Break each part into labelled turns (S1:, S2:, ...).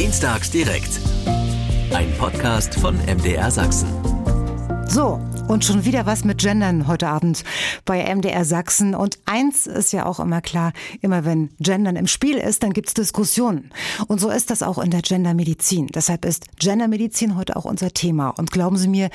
S1: Dienstags direkt. Ein Podcast von MDR Sachsen.
S2: So, und schon wieder was mit Gendern heute Abend bei MDR Sachsen. Und eins ist ja auch immer klar, immer wenn Gendern im Spiel ist, dann gibt's Diskussionen. Und so ist das auch in der Gendermedizin. Deshalb ist Gendermedizin heute auch unser Thema. Und glauben Sie mir,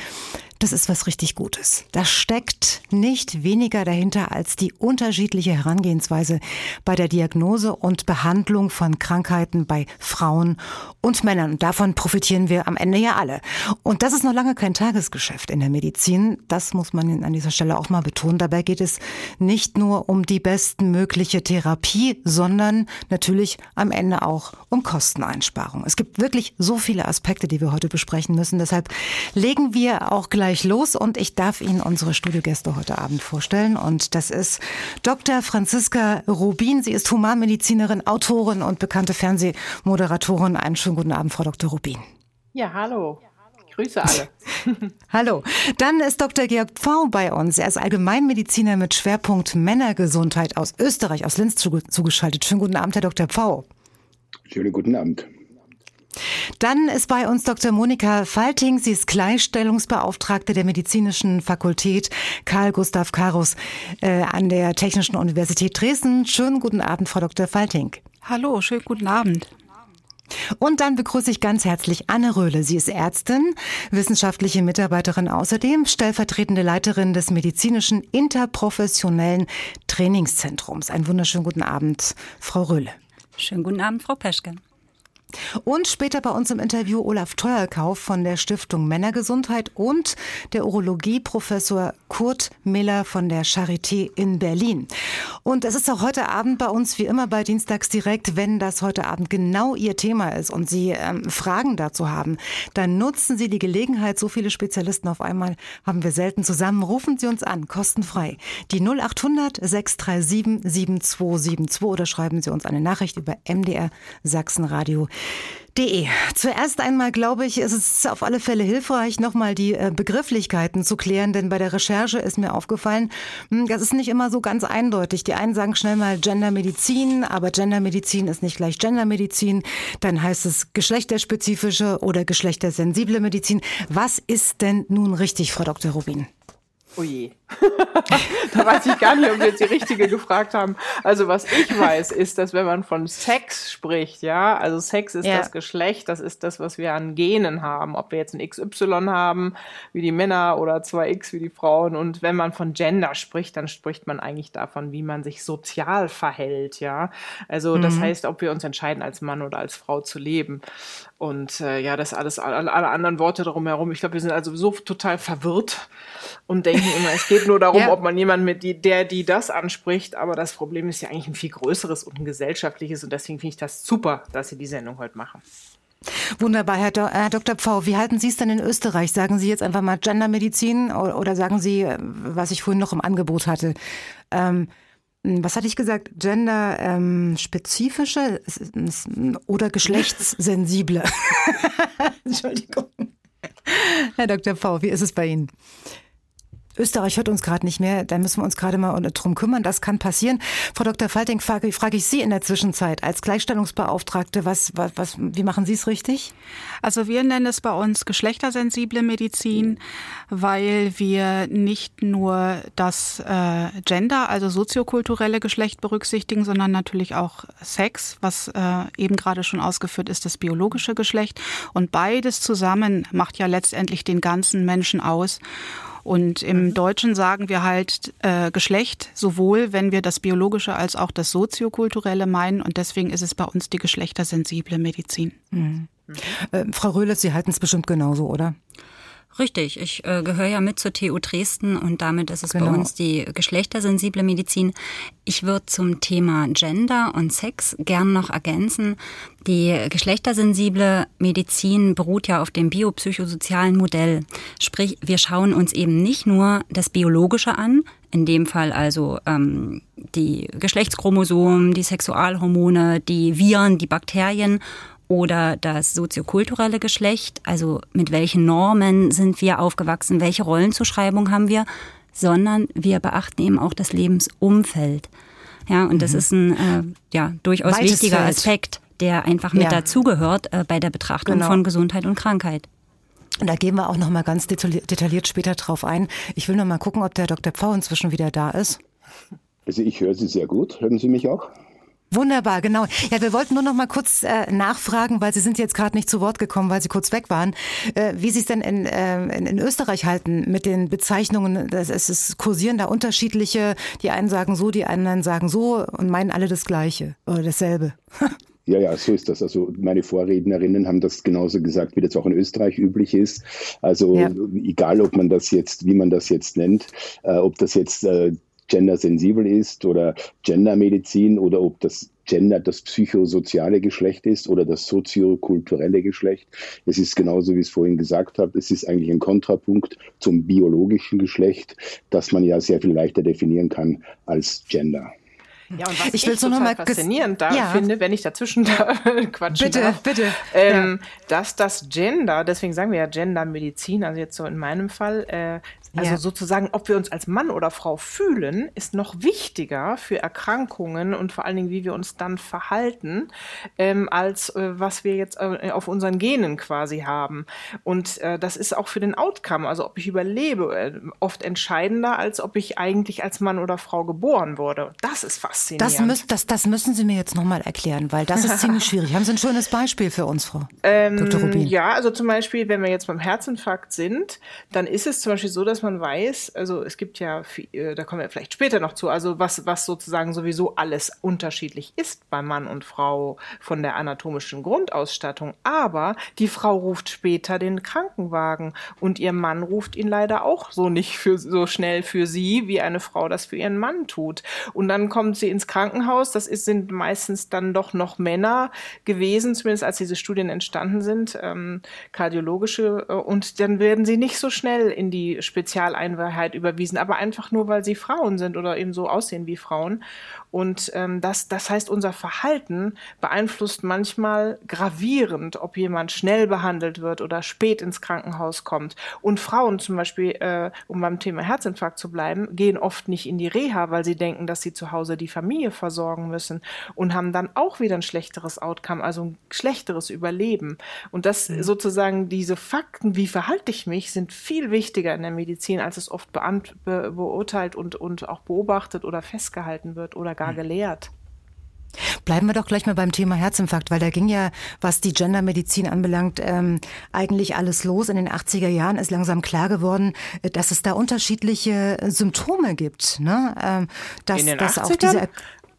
S2: das ist was richtig Gutes. Da steckt nicht weniger dahinter als die unterschiedliche Herangehensweise bei der Diagnose und Behandlung von Krankheiten bei Frauen und Männern. Und davon profitieren wir am Ende ja alle. Und das ist noch lange kein Tagesgeschäft in der Medizin. Das muss man an dieser Stelle auch mal betonen. Dabei geht es nicht nur um die bestmögliche Therapie, sondern natürlich am Ende auch um Kosteneinsparung. Es gibt wirklich so viele Aspekte, die wir heute besprechen müssen. Deshalb legen wir auch gleich gleich los und ich darf Ihnen unsere Studiogäste heute Abend vorstellen. Und das ist Dr. Franziska Rubin. Sie ist Humanmedizinerin, Autorin und bekannte Fernsehmoderatorin. Einen schönen guten Abend, Frau Dr. Rubin.
S3: Ja, hallo. Ich grüße alle.
S2: Hallo. Dann ist Dr. Georg Pfau bei uns. Er ist Allgemeinmediziner mit Schwerpunkt Männergesundheit aus Österreich, aus Linz zugeschaltet. Schönen guten Abend, Herr Dr. Pfau.
S4: Schönen guten Abend.
S2: Dann ist bei uns Dr. Monika Falting. Sie ist Gleichstellungsbeauftragte der Medizinischen Fakultät Karl Gustav Karus äh, an der Technischen Universität Dresden. Schönen guten Abend, Frau Dr. Falting.
S5: Hallo, schönen guten Abend.
S2: Und dann begrüße ich ganz herzlich Anne Röhle. Sie ist Ärztin, wissenschaftliche Mitarbeiterin außerdem, stellvertretende Leiterin des medizinischen interprofessionellen Trainingszentrums. Einen wunderschönen guten Abend, Frau Röhle.
S6: Schönen guten Abend, Frau Peschke.
S2: Und später bei uns im Interview Olaf Teuerkauf von der Stiftung Männergesundheit und der Urologieprofessor Kurt Miller von der Charité in Berlin. Und es ist auch heute Abend bei uns wie immer bei Dienstags direkt, wenn das heute Abend genau Ihr Thema ist und Sie ähm, Fragen dazu haben, dann nutzen Sie die Gelegenheit. So viele Spezialisten auf einmal haben wir selten zusammen. Rufen Sie uns an, kostenfrei. Die 0800 637 7272 oder schreiben Sie uns eine Nachricht über MDR Sachsenradio Zuerst einmal glaube ich, ist es auf alle Fälle hilfreich, nochmal die äh, Begrifflichkeiten zu klären, denn bei der Recherche ist mir aufgefallen, hm, das ist nicht immer so ganz eindeutig. Die einen sagen schnell mal Gendermedizin, aber Gendermedizin ist nicht gleich Gendermedizin. Dann heißt es geschlechterspezifische oder geschlechtersensible Medizin. Was ist denn nun richtig, Frau Dr. Rubin?
S3: Oh je. Da weiß ich gar nicht, ob wir jetzt die richtige gefragt haben. Also was ich weiß, ist, dass wenn man von Sex spricht, ja, also Sex ist ja. das Geschlecht, das ist das, was wir an Genen haben. Ob wir jetzt ein XY haben, wie die Männer oder 2X wie die Frauen. Und wenn man von Gender spricht, dann spricht man eigentlich davon, wie man sich sozial verhält, ja. Also das mhm. heißt, ob wir uns entscheiden, als Mann oder als Frau zu leben. Und äh, ja, das alles, alle, alle anderen Worte darum herum. Ich glaube, wir sind also so total verwirrt und denken immer, es geht nur darum, ja. ob man jemanden mit die, der, die das anspricht. Aber das Problem ist ja eigentlich ein viel größeres und ein gesellschaftliches. Und deswegen finde ich das super, dass Sie die Sendung heute machen.
S2: Wunderbar, Herr, Do Herr Dr. Pfau. Wie halten Sie es denn in Österreich? Sagen Sie jetzt einfach mal Gendermedizin oder sagen Sie, äh, was ich vorhin noch im Angebot hatte? Ähm, was hatte ich gesagt? Gender-spezifische ähm, oder geschlechtssensible? Entschuldigung. Herr Dr. V, wie ist es bei Ihnen? Österreich hört uns gerade nicht mehr, da müssen wir uns gerade mal drum kümmern. Das kann passieren. Frau Dr. Falting, frage, frage ich Sie in der Zwischenzeit als Gleichstellungsbeauftragte, was, was, was, wie machen Sie es richtig?
S5: Also wir nennen es bei uns geschlechtersensible Medizin, weil wir nicht nur das äh, Gender, also soziokulturelle Geschlecht berücksichtigen, sondern natürlich auch Sex, was äh, eben gerade schon ausgeführt ist, das biologische Geschlecht. Und beides zusammen macht ja letztendlich den ganzen Menschen aus. Und im mhm. Deutschen sagen wir halt äh, Geschlecht, sowohl wenn wir das biologische als auch das soziokulturelle meinen. Und deswegen ist es bei uns die geschlechtersensible Medizin.
S2: Mhm. Äh, Frau Röhle, Sie halten es bestimmt genauso, oder?
S6: Richtig, ich äh, gehöre ja mit zur TU Dresden und damit ist es genau. bei uns die geschlechtersensible Medizin. Ich würde zum Thema Gender und Sex gern noch ergänzen. Die geschlechtersensible Medizin beruht ja auf dem biopsychosozialen Modell. Sprich, wir schauen uns eben nicht nur das Biologische an, in dem Fall also ähm, die Geschlechtschromosomen, die Sexualhormone, die Viren, die Bakterien oder das soziokulturelle Geschlecht, also mit welchen Normen sind wir aufgewachsen, welche Rollenzuschreibung haben wir, sondern wir beachten eben auch das Lebensumfeld. Ja, und mhm. das ist ein äh, ja, durchchaus Weites wichtiger Feld. Aspekt. der einfach mit ja. dazugehört äh, bei der Betrachtung genau. von Gesundheit und Krankheit.
S2: Und da gehen wir auch noch mal ganz detailliert später drauf ein. Ich will noch mal gucken, ob der Dr. Pfau inzwischen wieder da ist.
S4: Also ich höre Sie sehr gut. Hören Sie mich auch?
S2: Wunderbar, genau. Ja, wir wollten nur noch mal kurz äh, nachfragen, weil Sie sind jetzt gerade nicht zu Wort gekommen, weil Sie kurz weg waren, äh, wie Sie es denn in, äh, in, in, Österreich halten mit den Bezeichnungen. Das, es ist, kursieren da unterschiedliche, die einen sagen so, die anderen sagen so und meinen alle das Gleiche oder dasselbe.
S4: Ja, ja, so ist das. Also meine Vorrednerinnen haben das genauso gesagt, wie das auch in Österreich üblich ist. Also ja. egal, ob man das jetzt, wie man das jetzt nennt, äh, ob das jetzt äh, gendersensibel ist oder Gendermedizin oder ob das Gender das psychosoziale Geschlecht ist oder das soziokulturelle Geschlecht. Es ist genauso, wie ich es vorhin gesagt habe, es ist eigentlich ein Kontrapunkt zum biologischen Geschlecht, das man ja sehr viel leichter definieren kann als Gender.
S3: Ja, und was ich, ich will so total faszinierend da ja. finde, wenn ich dazwischen da quatschen
S2: Bitte,
S3: darf,
S2: bitte.
S3: Ähm, ja. Dass das Gender, deswegen sagen wir ja Gendermedizin, also jetzt so in meinem Fall, äh, also ja. sozusagen, ob wir uns als Mann oder Frau fühlen, ist noch wichtiger für Erkrankungen und vor allen Dingen, wie wir uns dann verhalten, ähm, als äh, was wir jetzt äh, auf unseren Genen quasi haben. Und äh, das ist auch für den Outcome, also ob ich überlebe, äh, oft entscheidender, als ob ich eigentlich als Mann oder Frau geboren wurde. Das ist faszinierend.
S2: Das, müß, das, das müssen Sie mir jetzt nochmal erklären, weil das ist ziemlich schwierig. Haben Sie ein schönes Beispiel für uns, Frau
S3: ähm, Dr. Rubin? Ja, also zum Beispiel, wenn wir jetzt beim Herzinfarkt sind, dann ist es zum Beispiel so, dass man weiß, also es gibt ja, äh, da kommen wir vielleicht später noch zu, also was, was sozusagen sowieso alles unterschiedlich ist bei Mann und Frau von der anatomischen Grundausstattung. Aber die Frau ruft später den Krankenwagen und ihr Mann ruft ihn leider auch so nicht für, so schnell für sie, wie eine Frau das für ihren Mann tut. Und dann kommt sie ins Krankenhaus. Das ist, sind meistens dann doch noch Männer gewesen, zumindest als diese Studien entstanden sind, ähm, kardiologische. Äh, und dann werden sie nicht so schnell in die Spezial Spezialeinheit überwiesen, aber einfach nur, weil sie Frauen sind oder eben so aussehen wie Frauen. Und ähm, das, das heißt, unser Verhalten beeinflusst manchmal gravierend, ob jemand schnell behandelt wird oder spät ins Krankenhaus kommt. Und Frauen zum Beispiel, äh, um beim Thema Herzinfarkt zu bleiben, gehen oft nicht in die Reha, weil sie denken, dass sie zu Hause die Familie versorgen müssen und haben dann auch wieder ein schlechteres Outcome, also ein schlechteres Überleben. Und das mhm. sozusagen diese Fakten, wie verhalte ich mich, sind viel wichtiger in der Medizin, als es oft be beurteilt und, und auch beobachtet oder festgehalten wird oder gar gar gelehrt.
S2: Bleiben wir doch gleich mal beim Thema Herzinfarkt, weil da ging ja, was die Gendermedizin anbelangt, ähm, eigentlich alles los. In den 80er Jahren ist langsam klar geworden, äh, dass es da unterschiedliche Symptome gibt. Ne? Ähm,
S3: dass, in den dass 80ern? auch diese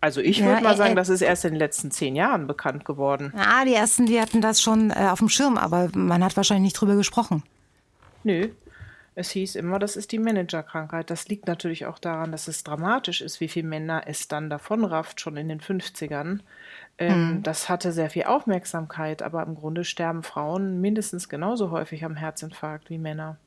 S3: also ich würde ja, mal sagen, äh, das ist erst in den letzten zehn Jahren bekannt geworden.
S2: Ah, die ersten, die hatten das schon äh, auf dem Schirm, aber man hat wahrscheinlich nicht drüber gesprochen.
S3: Nö, es hieß immer, das ist die Managerkrankheit. Das liegt natürlich auch daran, dass es dramatisch ist, wie viele Männer es dann davonrafft, schon in den 50ern. Ähm, mhm. Das hatte sehr viel Aufmerksamkeit, aber im Grunde sterben Frauen mindestens genauso häufig am Herzinfarkt wie Männer.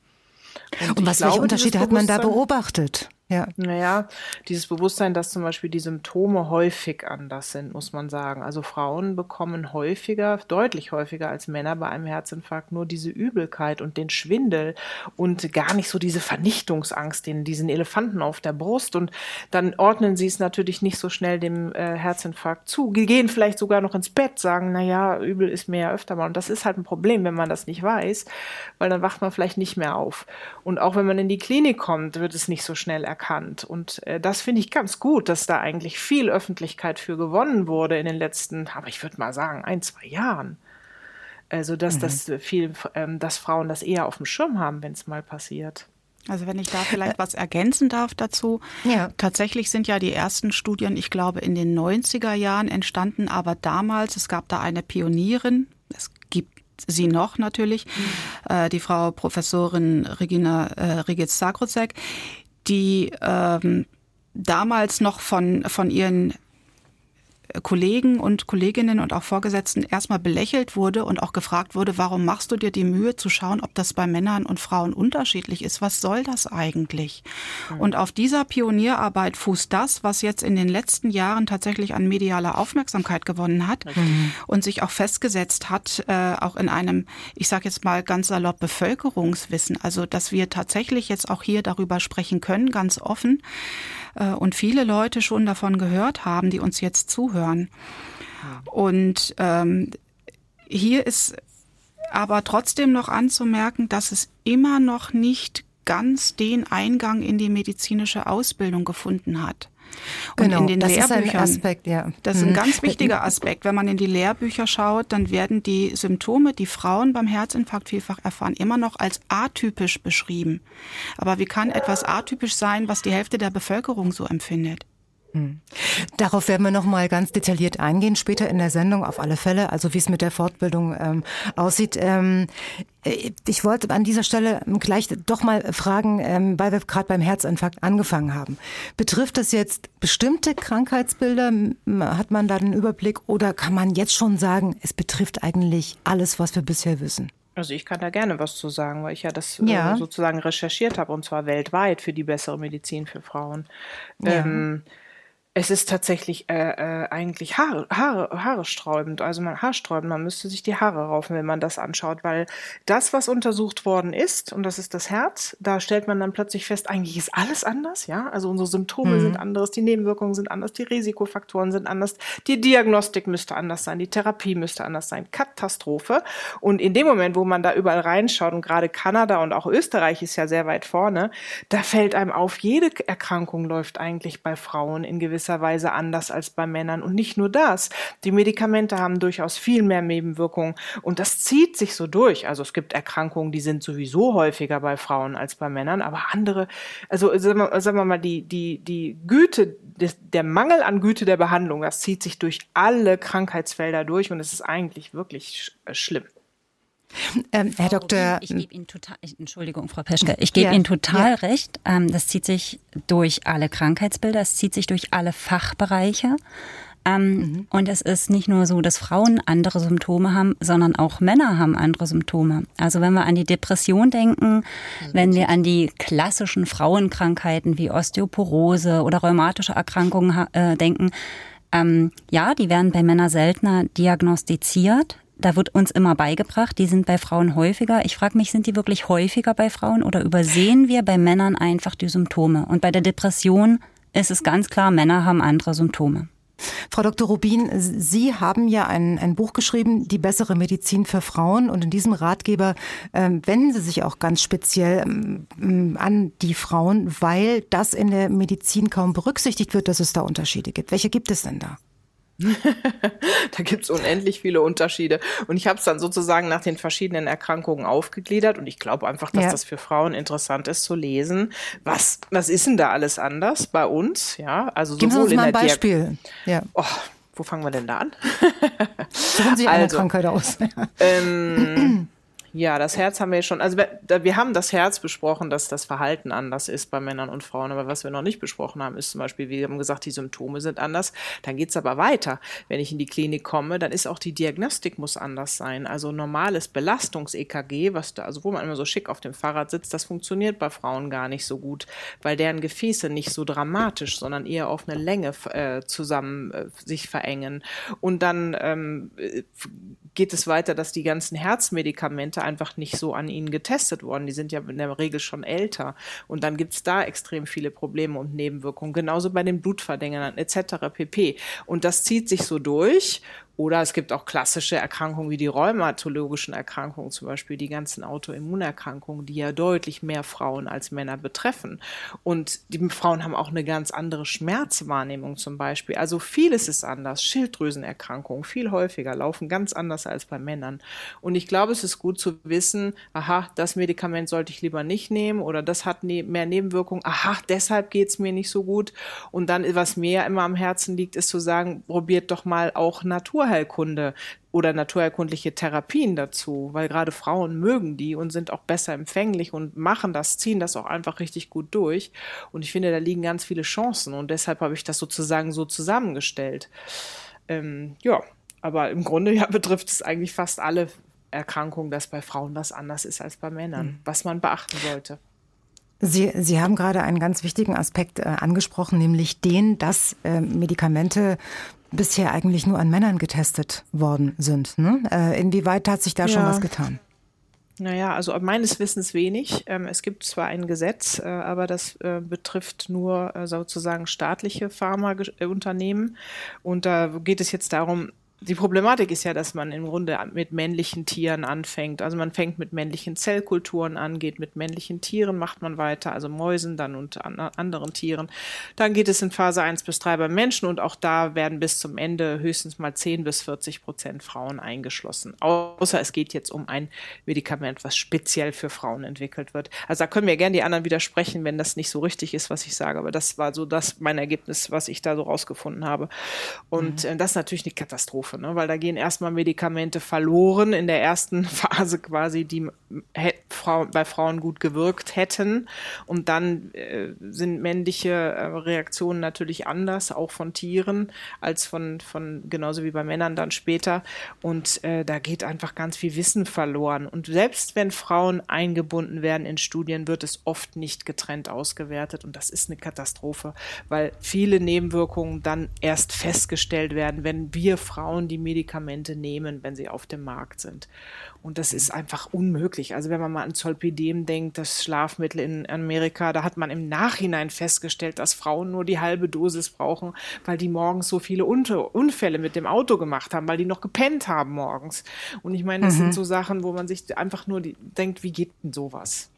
S2: Und, Und was glaube, welche Unterschiede hat man da beobachtet?
S3: Ja. Naja, dieses Bewusstsein, dass zum Beispiel die Symptome häufig anders sind, muss man sagen. Also Frauen bekommen häufiger, deutlich häufiger als Männer bei einem Herzinfarkt nur diese Übelkeit und den Schwindel und gar nicht so diese Vernichtungsangst, den, diesen Elefanten auf der Brust. Und dann ordnen sie es natürlich nicht so schnell dem äh, Herzinfarkt zu. Die gehen vielleicht sogar noch ins Bett, sagen, naja, übel ist mir ja öfter mal. Und das ist halt ein Problem, wenn man das nicht weiß, weil dann wacht man vielleicht nicht mehr auf. Und auch wenn man in die Klinik kommt, wird es nicht so schnell erkannt erkannt. Und äh, das finde ich ganz gut, dass da eigentlich viel Öffentlichkeit für gewonnen wurde in den letzten, aber ich würde mal sagen, ein, zwei Jahren. Also, dass mhm. das viel, ähm, dass Frauen das eher auf dem Schirm haben, wenn es mal passiert.
S5: Also wenn ich da vielleicht was ergänzen darf dazu. Ja. Tatsächlich sind ja die ersten Studien, ich glaube, in den 90er Jahren entstanden, aber damals, es gab da eine Pionierin, es gibt sie noch natürlich, mhm. äh, die Frau Professorin Regina äh, Rigic-Sakrozek, die ähm, damals noch von, von ihren Kollegen und Kolleginnen und auch Vorgesetzten erstmal belächelt wurde und auch gefragt wurde, warum machst du dir die Mühe zu schauen, ob das bei Männern und Frauen unterschiedlich ist? Was soll das eigentlich? Und auf dieser Pionierarbeit fußt das, was jetzt in den letzten Jahren tatsächlich an medialer Aufmerksamkeit gewonnen hat mhm. und sich auch festgesetzt hat, äh, auch in einem, ich sage jetzt mal ganz salopp, Bevölkerungswissen. Also, dass wir tatsächlich jetzt auch hier darüber sprechen können, ganz offen äh, und viele Leute schon davon gehört haben, die uns jetzt zuhören. Und ähm, hier ist aber trotzdem noch anzumerken, dass es immer noch nicht ganz den Eingang in die medizinische Ausbildung gefunden hat. Und genau, in den das Lehrbüchern, ist ein Aspekt, ja. Das ist ein mhm. ganz wichtiger Aspekt. Wenn man in die Lehrbücher schaut, dann werden die Symptome, die Frauen beim Herzinfarkt vielfach erfahren, immer noch als atypisch beschrieben. Aber wie kann etwas atypisch sein, was die Hälfte der Bevölkerung so empfindet?
S2: Hm. Darauf werden wir noch mal ganz detailliert eingehen später in der Sendung auf alle Fälle, also wie es mit der Fortbildung ähm, aussieht. Ähm, äh, ich wollte an dieser Stelle gleich doch mal fragen, ähm, weil wir gerade beim Herzinfarkt angefangen haben. Betrifft das jetzt bestimmte Krankheitsbilder? Hat man da den Überblick oder kann man jetzt schon sagen, es betrifft eigentlich alles, was wir bisher wissen?
S3: Also ich kann da gerne was zu sagen, weil ich ja das äh, ja. Äh, sozusagen recherchiert habe und zwar weltweit für die bessere Medizin für Frauen. Ja. Ähm, es ist tatsächlich äh, äh, eigentlich Haare, Haare, Haare sträubend, also man haarsträubend. Man müsste sich die Haare raufen, wenn man das anschaut, weil das, was untersucht worden ist, und das ist das Herz, da stellt man dann plötzlich fest, eigentlich ist alles anders, ja. Also unsere Symptome mhm. sind anders, die Nebenwirkungen sind anders, die Risikofaktoren sind anders, die Diagnostik müsste anders sein, die Therapie müsste anders sein. Katastrophe. Und in dem Moment, wo man da überall reinschaut, und gerade Kanada und auch Österreich ist ja sehr weit vorne, da fällt einem auf, jede Erkrankung läuft eigentlich bei Frauen in gewisser gewisser Weise anders als bei Männern. Und nicht nur das. Die Medikamente haben durchaus viel mehr Nebenwirkungen und das zieht sich so durch. Also es gibt Erkrankungen, die sind sowieso häufiger bei Frauen als bei Männern, aber andere, also sagen wir, sagen wir mal, die, die, die Güte, der Mangel an Güte der Behandlung, das zieht sich durch alle Krankheitsfelder durch und es ist eigentlich wirklich sch schlimm.
S6: Ähm, Herr Dr. Ich gebe Ihnen total, Entschuldigung, Frau Peschke, ich gebe ja, Ihnen total ja. recht. Ähm, das zieht sich durch alle Krankheitsbilder, es zieht sich durch alle Fachbereiche. Ähm, mhm. Und es ist nicht nur so, dass Frauen andere Symptome haben, sondern auch Männer haben andere Symptome. Also wenn wir an die Depression denken, mhm. wenn wir an die klassischen Frauenkrankheiten wie Osteoporose oder rheumatische Erkrankungen äh, denken, ähm, ja, die werden bei Männern seltener diagnostiziert. Da wird uns immer beigebracht, die sind bei Frauen häufiger. Ich frage mich, sind die wirklich häufiger bei Frauen oder übersehen wir bei Männern einfach die Symptome? Und bei der Depression ist es ganz klar, Männer haben andere Symptome.
S2: Frau Dr. Rubin, Sie haben ja ein, ein Buch geschrieben, Die bessere Medizin für Frauen. Und in diesem Ratgeber äh, wenden Sie sich auch ganz speziell ähm, an die Frauen, weil das in der Medizin kaum berücksichtigt wird, dass es da Unterschiede gibt. Welche gibt es denn da?
S3: da gibt es unendlich viele Unterschiede. Und ich habe es dann sozusagen nach den verschiedenen Erkrankungen aufgegliedert. Und ich glaube einfach, dass ja. das für Frauen interessant ist zu lesen. Was, was ist denn da alles anders bei uns? Ja, also
S2: Geben sowohl uns mal ein Beispiel.
S3: ja. Oh, wo fangen wir denn da an?
S2: Suchen Sie eine also, Krankheit aus.
S3: ähm, ja, das Herz haben wir schon. Also wir, haben das Herz besprochen, dass das Verhalten anders ist bei Männern und Frauen. Aber was wir noch nicht besprochen haben, ist zum Beispiel, wir haben gesagt, die Symptome sind anders. Dann geht's aber weiter. Wenn ich in die Klinik komme, dann ist auch die Diagnostik muss anders sein. Also normales Belastungs-EKG, was da, also wo man immer so schick auf dem Fahrrad sitzt, das funktioniert bei Frauen gar nicht so gut, weil deren Gefäße nicht so dramatisch, sondern eher auf eine Länge äh, zusammen äh, sich verengen. Und dann ähm, geht es weiter, dass die ganzen Herzmedikamente einfach nicht so an ihnen getestet worden. Die sind ja in der Regel schon älter. Und dann gibt es da extrem viele Probleme und Nebenwirkungen. Genauso bei den Blutverdingern etc. pp. Und das zieht sich so durch. Oder es gibt auch klassische Erkrankungen wie die rheumatologischen Erkrankungen, zum Beispiel die ganzen Autoimmunerkrankungen, die ja deutlich mehr Frauen als Männer betreffen. Und die Frauen haben auch eine ganz andere Schmerzwahrnehmung zum Beispiel. Also vieles ist anders. Schilddrüsenerkrankungen viel häufiger, laufen ganz anders als bei Männern. Und ich glaube, es ist gut zu wissen, aha, das Medikament sollte ich lieber nicht nehmen oder das hat ne mehr Nebenwirkungen, aha, deshalb geht es mir nicht so gut. Und dann, was mir immer am Herzen liegt, ist zu sagen, probiert doch mal auch Natur Naturheilkunde oder naturheilkundliche Therapien dazu, weil gerade Frauen mögen die und sind auch besser empfänglich und machen das, ziehen das auch einfach richtig gut durch. Und ich finde, da liegen ganz viele Chancen und deshalb habe ich das sozusagen so zusammengestellt. Ähm, ja, aber im Grunde ja, betrifft es eigentlich fast alle Erkrankungen, dass bei Frauen was anders ist als bei Männern, mhm. was man beachten sollte.
S2: Sie, Sie haben gerade einen ganz wichtigen Aspekt äh, angesprochen, nämlich den, dass äh, Medikamente bisher eigentlich nur an Männern getestet worden sind. Ne? Äh, inwieweit hat sich da ja. schon was getan?
S3: Naja, also meines Wissens wenig. Ähm, es gibt zwar ein Gesetz, äh, aber das äh, betrifft nur äh, sozusagen staatliche Pharmaunternehmen. Und da geht es jetzt darum, die Problematik ist ja, dass man im Grunde mit männlichen Tieren anfängt. Also man fängt mit männlichen Zellkulturen an, geht mit männlichen Tieren, macht man weiter, also Mäusen dann und an anderen Tieren. Dann geht es in Phase 1 bis 3 beim Menschen und auch da werden bis zum Ende höchstens mal 10 bis 40 Prozent Frauen eingeschlossen. Außer es geht jetzt um ein Medikament, was speziell für Frauen entwickelt wird. Also da können mir gerne die anderen widersprechen, wenn das nicht so richtig ist, was ich sage. Aber das war so das mein Ergebnis, was ich da so rausgefunden habe. Und mhm. Äh, das ist natürlich eine Katastrophe. Katastrophe, ne? weil da gehen erstmal Medikamente verloren in der ersten Phase quasi, die bei Frauen gut gewirkt hätten. Und dann äh, sind männliche äh, Reaktionen natürlich anders, auch von Tieren, als von, von genauso wie bei Männern dann später. Und äh, da geht einfach ganz viel Wissen verloren. Und selbst wenn Frauen eingebunden werden in Studien, wird es oft nicht getrennt ausgewertet. Und das ist eine Katastrophe, weil viele Nebenwirkungen dann erst festgestellt werden, wenn wir Frauen Frauen die Medikamente nehmen, wenn sie auf dem Markt sind. Und das ist einfach unmöglich. Also wenn man mal an Zolpidem denkt, das Schlafmittel in Amerika, da hat man im Nachhinein festgestellt, dass Frauen nur die halbe Dosis brauchen, weil die morgens so viele Unfälle mit dem Auto gemacht haben, weil die noch gepennt haben morgens. Und ich meine, das mhm. sind so Sachen, wo man sich einfach nur die, denkt, wie geht denn sowas?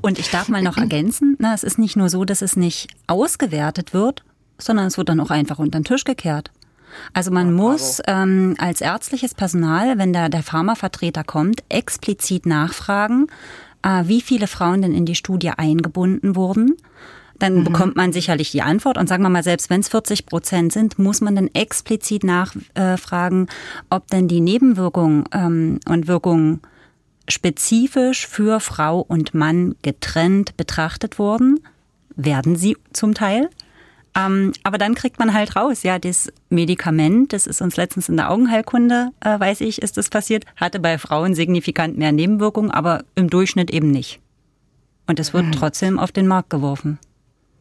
S6: Und ich darf mal noch ergänzen, na, es ist nicht nur so, dass es nicht ausgewertet wird, sondern es wird dann auch einfach unter den Tisch gekehrt. Also man ja, muss ähm, als ärztliches Personal, wenn da der Pharmavertreter kommt, explizit nachfragen, äh, wie viele Frauen denn in die Studie eingebunden wurden. Dann mhm. bekommt man sicherlich die Antwort und sagen wir mal, selbst wenn es 40 Prozent sind, muss man dann explizit nachfragen, ob denn die Nebenwirkungen ähm, und Wirkungen spezifisch für Frau und Mann getrennt betrachtet wurden. Werden sie zum Teil? Ähm, aber dann kriegt man halt raus, ja, das Medikament, das ist uns letztens in der Augenheilkunde, äh, weiß ich, ist das passiert, hatte bei Frauen signifikant mehr Nebenwirkungen, aber im Durchschnitt eben nicht. Und es wird mhm. trotzdem auf den Markt geworfen.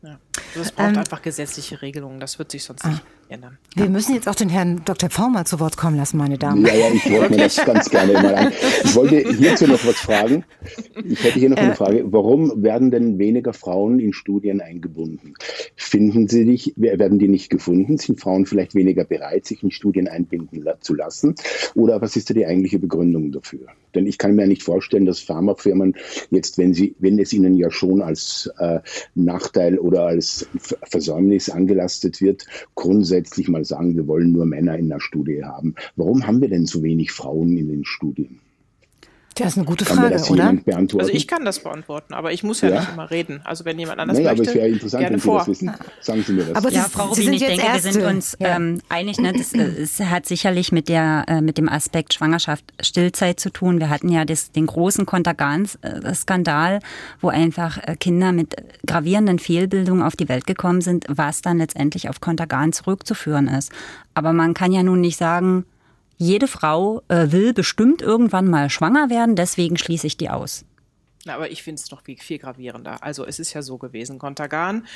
S3: Ja. Also es braucht ähm, einfach gesetzliche Regelungen, das wird sich sonst ah. nicht ändern.
S2: Wir müssen jetzt auch den Herrn Dr. Former zu Wort kommen lassen, meine Damen.
S4: Ja, ja, ich wollte mir das ganz gerne mal an. Ich wollte hierzu noch was fragen. Ich hätte hier noch eine Frage. Warum werden denn weniger Frauen in Studien eingebunden? Finden Sie dich, werden die nicht gefunden? Sind Frauen vielleicht weniger bereit, sich in Studien einbinden zu lassen? Oder was ist da die eigentliche Begründung dafür? Denn ich kann mir nicht vorstellen, dass Pharmafirmen jetzt, wenn sie, wenn es ihnen ja schon als äh, Nachteil oder als Versäumnis angelastet wird, grundsätzlich mal sagen, wir wollen nur Männer in der Studie haben. Warum haben wir denn so wenig Frauen in den Studien?
S2: Das ist eine gute Frage, oder?
S3: Also ich kann das beantworten, aber ich muss ja, ja, nicht immer reden. Also wenn jemand anders
S4: naja,
S3: möchte,
S4: aber es wäre interessant,
S3: gerne wenn
S4: vor. Sie das wissen. Sagen Sie mir das.
S6: Aber ja, Frau Rubin, ich denke, Erste. wir sind uns ja. ähm, einig. Ne? Das, äh, hat sicherlich mit, der, äh, mit dem Aspekt Schwangerschaft, Stillzeit zu tun. Wir hatten ja das, den großen Kontergan-Skandal, wo einfach äh, Kinder mit gravierenden Fehlbildungen auf die Welt gekommen sind, was dann letztendlich auf Kontergan zurückzuführen ist. Aber man kann ja nun nicht sagen, jede Frau äh, will bestimmt irgendwann mal schwanger werden, deswegen schließe ich die aus.
S3: Na, aber ich finde es noch viel, viel gravierender. Also es ist ja so gewesen, Contagan,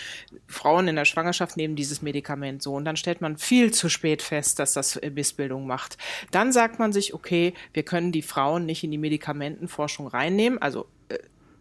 S3: Frauen in der Schwangerschaft nehmen dieses Medikament so und dann stellt man viel zu spät fest, dass das Missbildung macht. Dann sagt man sich, okay, wir können die Frauen nicht in die Medikamentenforschung reinnehmen, also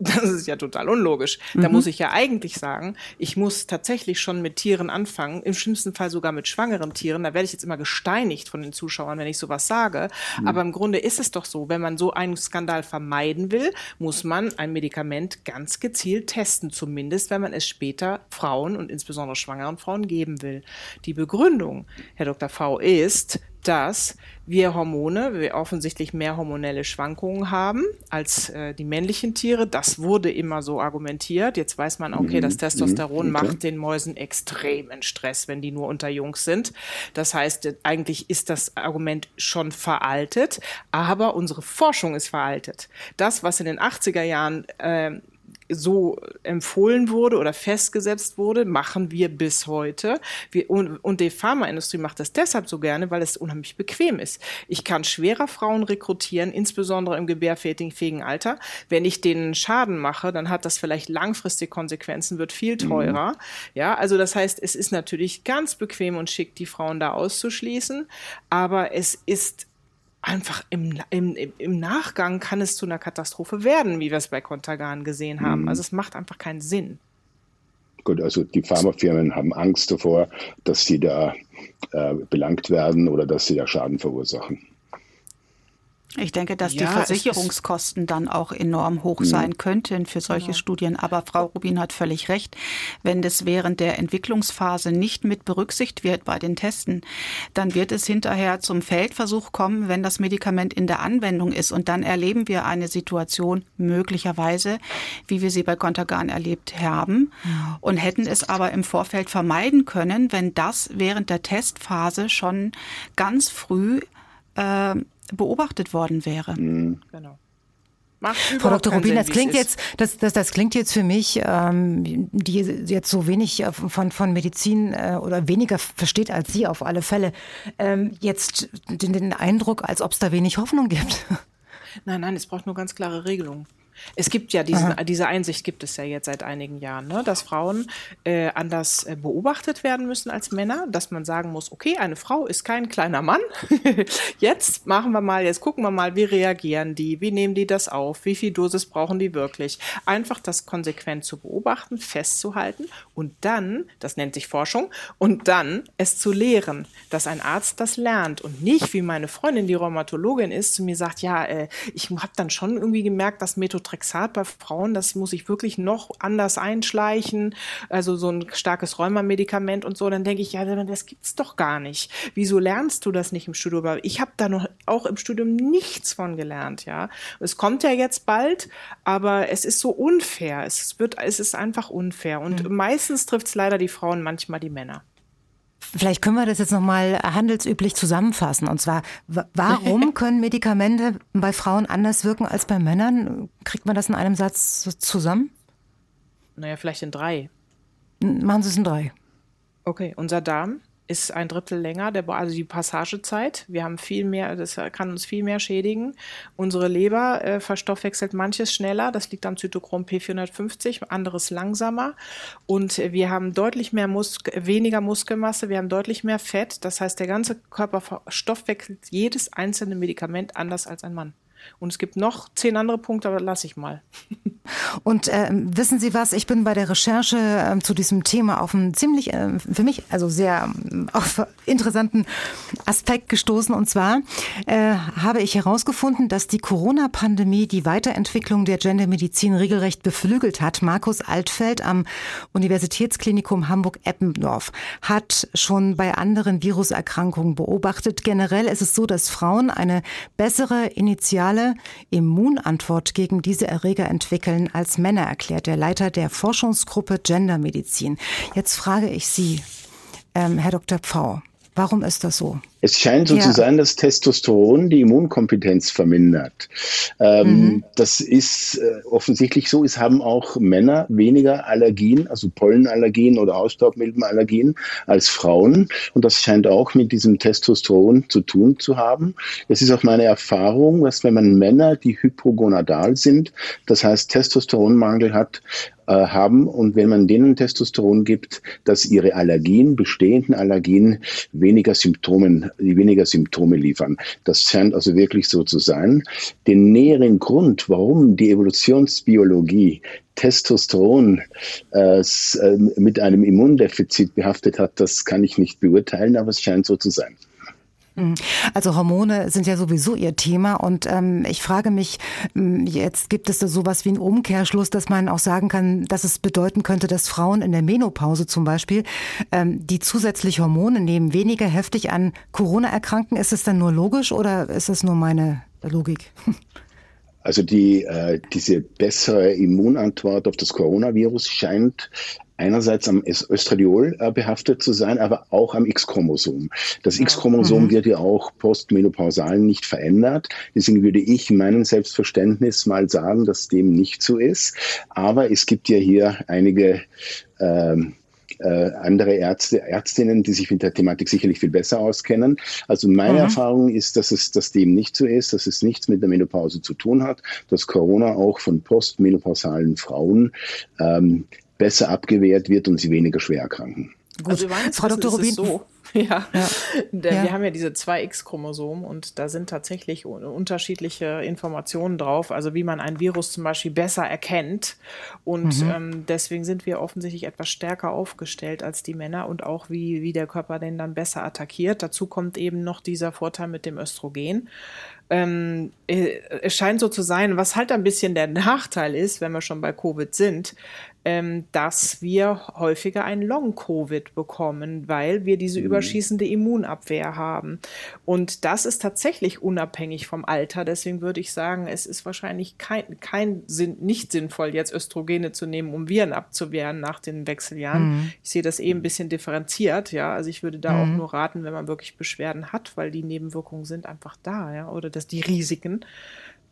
S3: das ist ja total unlogisch. Mhm. Da muss ich ja eigentlich sagen, ich muss tatsächlich schon mit Tieren anfangen, im schlimmsten Fall sogar mit schwangeren Tieren. Da werde ich jetzt immer gesteinigt von den Zuschauern, wenn ich sowas sage. Mhm. Aber im Grunde ist es doch so, wenn man so einen Skandal vermeiden will, muss man ein Medikament ganz gezielt testen, zumindest wenn man es später Frauen und insbesondere schwangeren Frauen geben will. Die Begründung, Herr Dr. V, ist, dass wir Hormone, wir offensichtlich mehr hormonelle Schwankungen haben als äh, die männlichen Tiere. Das wurde immer so argumentiert. Jetzt weiß man, okay, das mhm. Testosteron mhm. okay. macht den Mäusen extremen Stress, wenn die nur unter Jungs sind. Das heißt, eigentlich ist das Argument schon veraltet, aber unsere Forschung ist veraltet. Das, was in den 80er Jahren äh, so empfohlen wurde oder festgesetzt wurde, machen wir bis heute. Wir, und, und die Pharmaindustrie macht das deshalb so gerne, weil es unheimlich bequem ist. Ich kann schwerer Frauen rekrutieren, insbesondere im gebärfähigen Alter. Wenn ich denen Schaden mache, dann hat das vielleicht langfristige Konsequenzen, wird viel mhm. teurer. Mhm. Ja, also das heißt, es ist natürlich ganz bequem und schick, die Frauen da auszuschließen, aber es ist einfach im, im, im Nachgang kann es zu einer Katastrophe werden, wie wir es bei Contagan gesehen haben. Mhm. Also es macht einfach keinen Sinn.
S4: Gut, also die Pharmafirmen haben Angst davor, dass sie da äh, belangt werden oder dass sie da Schaden verursachen.
S5: Ich denke, dass ja, die Versicherungskosten dann auch enorm hoch mhm. sein könnten für solche genau. Studien. Aber Frau Rubin hat völlig recht. Wenn das während der Entwicklungsphase nicht mit berücksichtigt wird bei den Testen, dann wird es hinterher zum Feldversuch kommen, wenn das Medikament in der Anwendung ist. Und dann erleben wir eine Situation möglicherweise, wie wir sie bei Contagan erlebt haben und hätten es aber im Vorfeld vermeiden können, wenn das während der Testphase schon ganz früh äh, beobachtet worden wäre. Mhm. Genau.
S2: Frau Dr. Rubin, das klingt jetzt, das, das, das klingt jetzt für mich, ähm, die jetzt so wenig äh, von, von Medizin äh, oder weniger versteht als Sie auf alle Fälle, ähm, jetzt den, den Eindruck, als ob es da wenig Hoffnung gibt.
S3: Nein, nein, es braucht nur ganz klare Regelungen. Es gibt ja diesen, diese Einsicht gibt es ja jetzt seit einigen Jahren, ne, dass Frauen äh, anders äh, beobachtet werden müssen als Männer, dass man sagen muss, okay, eine Frau ist kein kleiner Mann. jetzt machen wir mal, jetzt gucken wir mal, wie reagieren die, wie nehmen die das auf, wie viel Dosis brauchen die wirklich. Einfach das konsequent zu beobachten, festzuhalten und dann, das nennt sich Forschung, und dann es zu lehren, dass ein Arzt das lernt und nicht, wie meine Freundin, die Rheumatologin ist, zu mir sagt, ja, äh, ich habe dann schon irgendwie gemerkt, dass Methode Methotrexat bei Frauen, das muss ich wirklich noch anders einschleichen, also so ein starkes Rheumamedikament und so, dann denke ich, ja, das gibt's doch gar nicht. Wieso lernst du das nicht im Studium? Ich habe da noch auch im Studium nichts von gelernt, ja. Es kommt ja jetzt bald, aber es ist so unfair. Es wird, es ist einfach unfair. Und mhm. meistens trifft es leider die Frauen, manchmal die Männer.
S2: Vielleicht können wir das jetzt nochmal handelsüblich zusammenfassen. Und zwar, warum können Medikamente bei Frauen anders wirken als bei Männern? Kriegt man das in einem Satz zusammen?
S3: Naja, vielleicht in drei.
S2: Machen Sie es in drei.
S3: Okay, unser Darm ist ein Drittel länger, der, also die Passagezeit. Wir haben viel mehr, das kann uns viel mehr schädigen. Unsere Leber äh, verstoffwechselt manches schneller, das liegt am Zytochrom P450, anderes langsamer. Und wir haben deutlich mehr Mus weniger Muskelmasse, wir haben deutlich mehr Fett. Das heißt, der ganze Körper verstoffwechselt jedes einzelne Medikament anders als ein Mann. Und es gibt noch zehn andere Punkte, aber lasse ich mal.
S2: Und äh, wissen Sie was? Ich bin bei der Recherche äh, zu diesem Thema auf einen ziemlich, äh, für mich also sehr äh, auf interessanten Aspekt gestoßen. Und zwar äh, habe ich herausgefunden, dass die Corona-Pandemie die Weiterentwicklung der Gendermedizin regelrecht beflügelt hat. Markus Altfeld am Universitätsklinikum Hamburg-Eppendorf hat schon bei anderen Viruserkrankungen beobachtet. Generell ist es so, dass Frauen eine bessere initiale Immunantwort gegen diese Erreger entwickeln entwickeln als Männer, erklärt der Leiter der Forschungsgruppe Gendermedizin. Jetzt frage ich Sie, ähm, Herr Dr. Pfau, warum ist das so?
S4: Es scheint so ja. zu sein, dass Testosteron die Immunkompetenz vermindert. Ähm, mhm. Das ist äh, offensichtlich so. Es haben auch Männer weniger Allergien, also Pollenallergien oder Hausstaubmilbenallergien als Frauen. Und das scheint auch mit diesem Testosteron zu tun zu haben. Es ist auch meine Erfahrung, dass wenn man Männer, die hypogonadal sind, das heißt Testosteronmangel hat, haben und wenn man denen Testosteron gibt, dass ihre Allergien, bestehenden Allergien, weniger Symptomen weniger Symptome liefern. Das scheint also wirklich so zu sein. Den näheren Grund, warum die Evolutionsbiologie Testosteron äh, äh mit einem Immundefizit behaftet hat, das kann ich nicht beurteilen, aber es scheint so zu sein.
S2: Mhm. Also Hormone sind ja sowieso ihr Thema und ähm, ich frage mich, hm, jetzt gibt es da sowas wie einen Umkehrschluss, dass man auch sagen kann, dass es bedeuten könnte, dass Frauen in der Menopause zum Beispiel, ähm, die zusätzlich Hormone nehmen, weniger heftig an Corona erkranken. Ist es dann nur logisch oder ist es nur meine Logik?
S4: Also die, äh, diese bessere Immunantwort auf das Coronavirus scheint einerseits am Östradiol äh, behaftet zu sein, aber auch am X-Chromosom. Das X-Chromosom mhm. wird ja auch postmenopausal nicht verändert. Deswegen würde ich in meinem Selbstverständnis mal sagen, dass dem nicht so ist. Aber es gibt ja hier einige ähm, äh, andere Ärzte, Ärztinnen, die sich mit der Thematik sicherlich viel besser auskennen. Also meine mhm. Erfahrung ist, dass es dass dem nicht so ist, dass es nichts mit der Menopause zu tun hat, dass Corona auch von postmenopausalen Frauen ähm, besser abgewehrt wird und sie weniger schwer erkranken.
S3: Gut. Also Frau Dr. Rubin. So, Ja, ja. wir haben ja diese zwei X-Chromosomen und da sind tatsächlich unterschiedliche Informationen drauf, also wie man ein Virus zum Beispiel besser erkennt. Und mhm. ähm, deswegen sind wir offensichtlich etwas stärker aufgestellt als die Männer und auch wie, wie der Körper den dann besser attackiert. Dazu kommt eben noch dieser Vorteil mit dem Östrogen ähm, äh, es scheint so zu sein, was halt ein bisschen der Nachteil ist, wenn wir schon bei Covid sind, ähm, dass wir häufiger ein Long-Covid bekommen, weil wir diese mhm. überschießende Immunabwehr haben. Und das ist tatsächlich unabhängig vom Alter. Deswegen würde ich sagen, es ist wahrscheinlich kein, kein Sinn, nicht sinnvoll, jetzt Östrogene zu nehmen, um Viren abzuwehren nach den Wechseljahren. Mhm. Ich sehe das eben ein bisschen differenziert, ja. Also ich würde da mhm. auch nur raten, wenn man wirklich Beschwerden hat, weil die Nebenwirkungen sind einfach da, ja, oder dass die Risiken.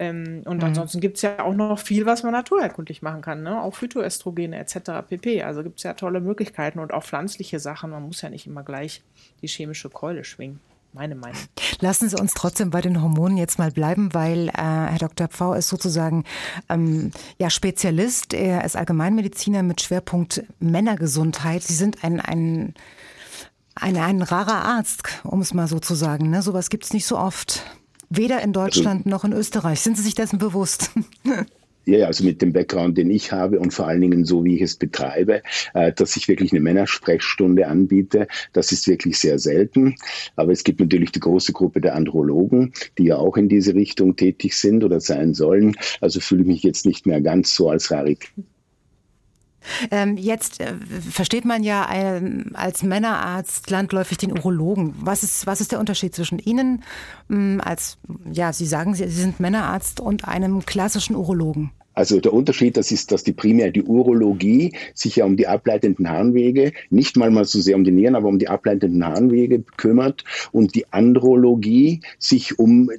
S3: Ähm, und mhm. ansonsten gibt es ja auch noch viel, was man naturherkundlich machen kann, ne? auch Phytoestrogene etc. pp. Also gibt es ja tolle Möglichkeiten und auch pflanzliche Sachen. Man muss ja nicht immer gleich die chemische Keule schwingen. Meine Meinung.
S2: Lassen Sie uns trotzdem bei den Hormonen jetzt mal bleiben, weil äh, Herr Dr. Pfau ist sozusagen ähm, ja Spezialist. Er ist Allgemeinmediziner mit Schwerpunkt Männergesundheit. Sie sind ein, ein, ein, ein rarer Arzt, um es mal so zu sagen. Ne? Sowas gibt es nicht so oft. Weder in Deutschland noch in Österreich. Sind Sie sich dessen bewusst?
S4: Ja, also mit dem Background, den ich habe und vor allen Dingen so, wie ich es betreibe, äh, dass ich wirklich eine Männersprechstunde anbiete, das ist wirklich sehr selten. Aber es gibt natürlich die große Gruppe der Andrologen, die ja auch in diese Richtung tätig sind oder sein sollen. Also fühle ich mich jetzt nicht mehr ganz so als Rarität
S2: ähm, jetzt äh, versteht man ja ein, als Männerarzt landläufig den Urologen. Was ist, was ist der Unterschied zwischen Ihnen ähm, als, ja, Sie sagen, Sie, Sie sind Männerarzt und einem klassischen Urologen?
S4: Also der Unterschied, das ist, dass die primär die Urologie sich ja um die ableitenden Harnwege, nicht mal mal so sehr um die Nieren, aber um die ableitenden Harnwege kümmert und die Andrologie sich um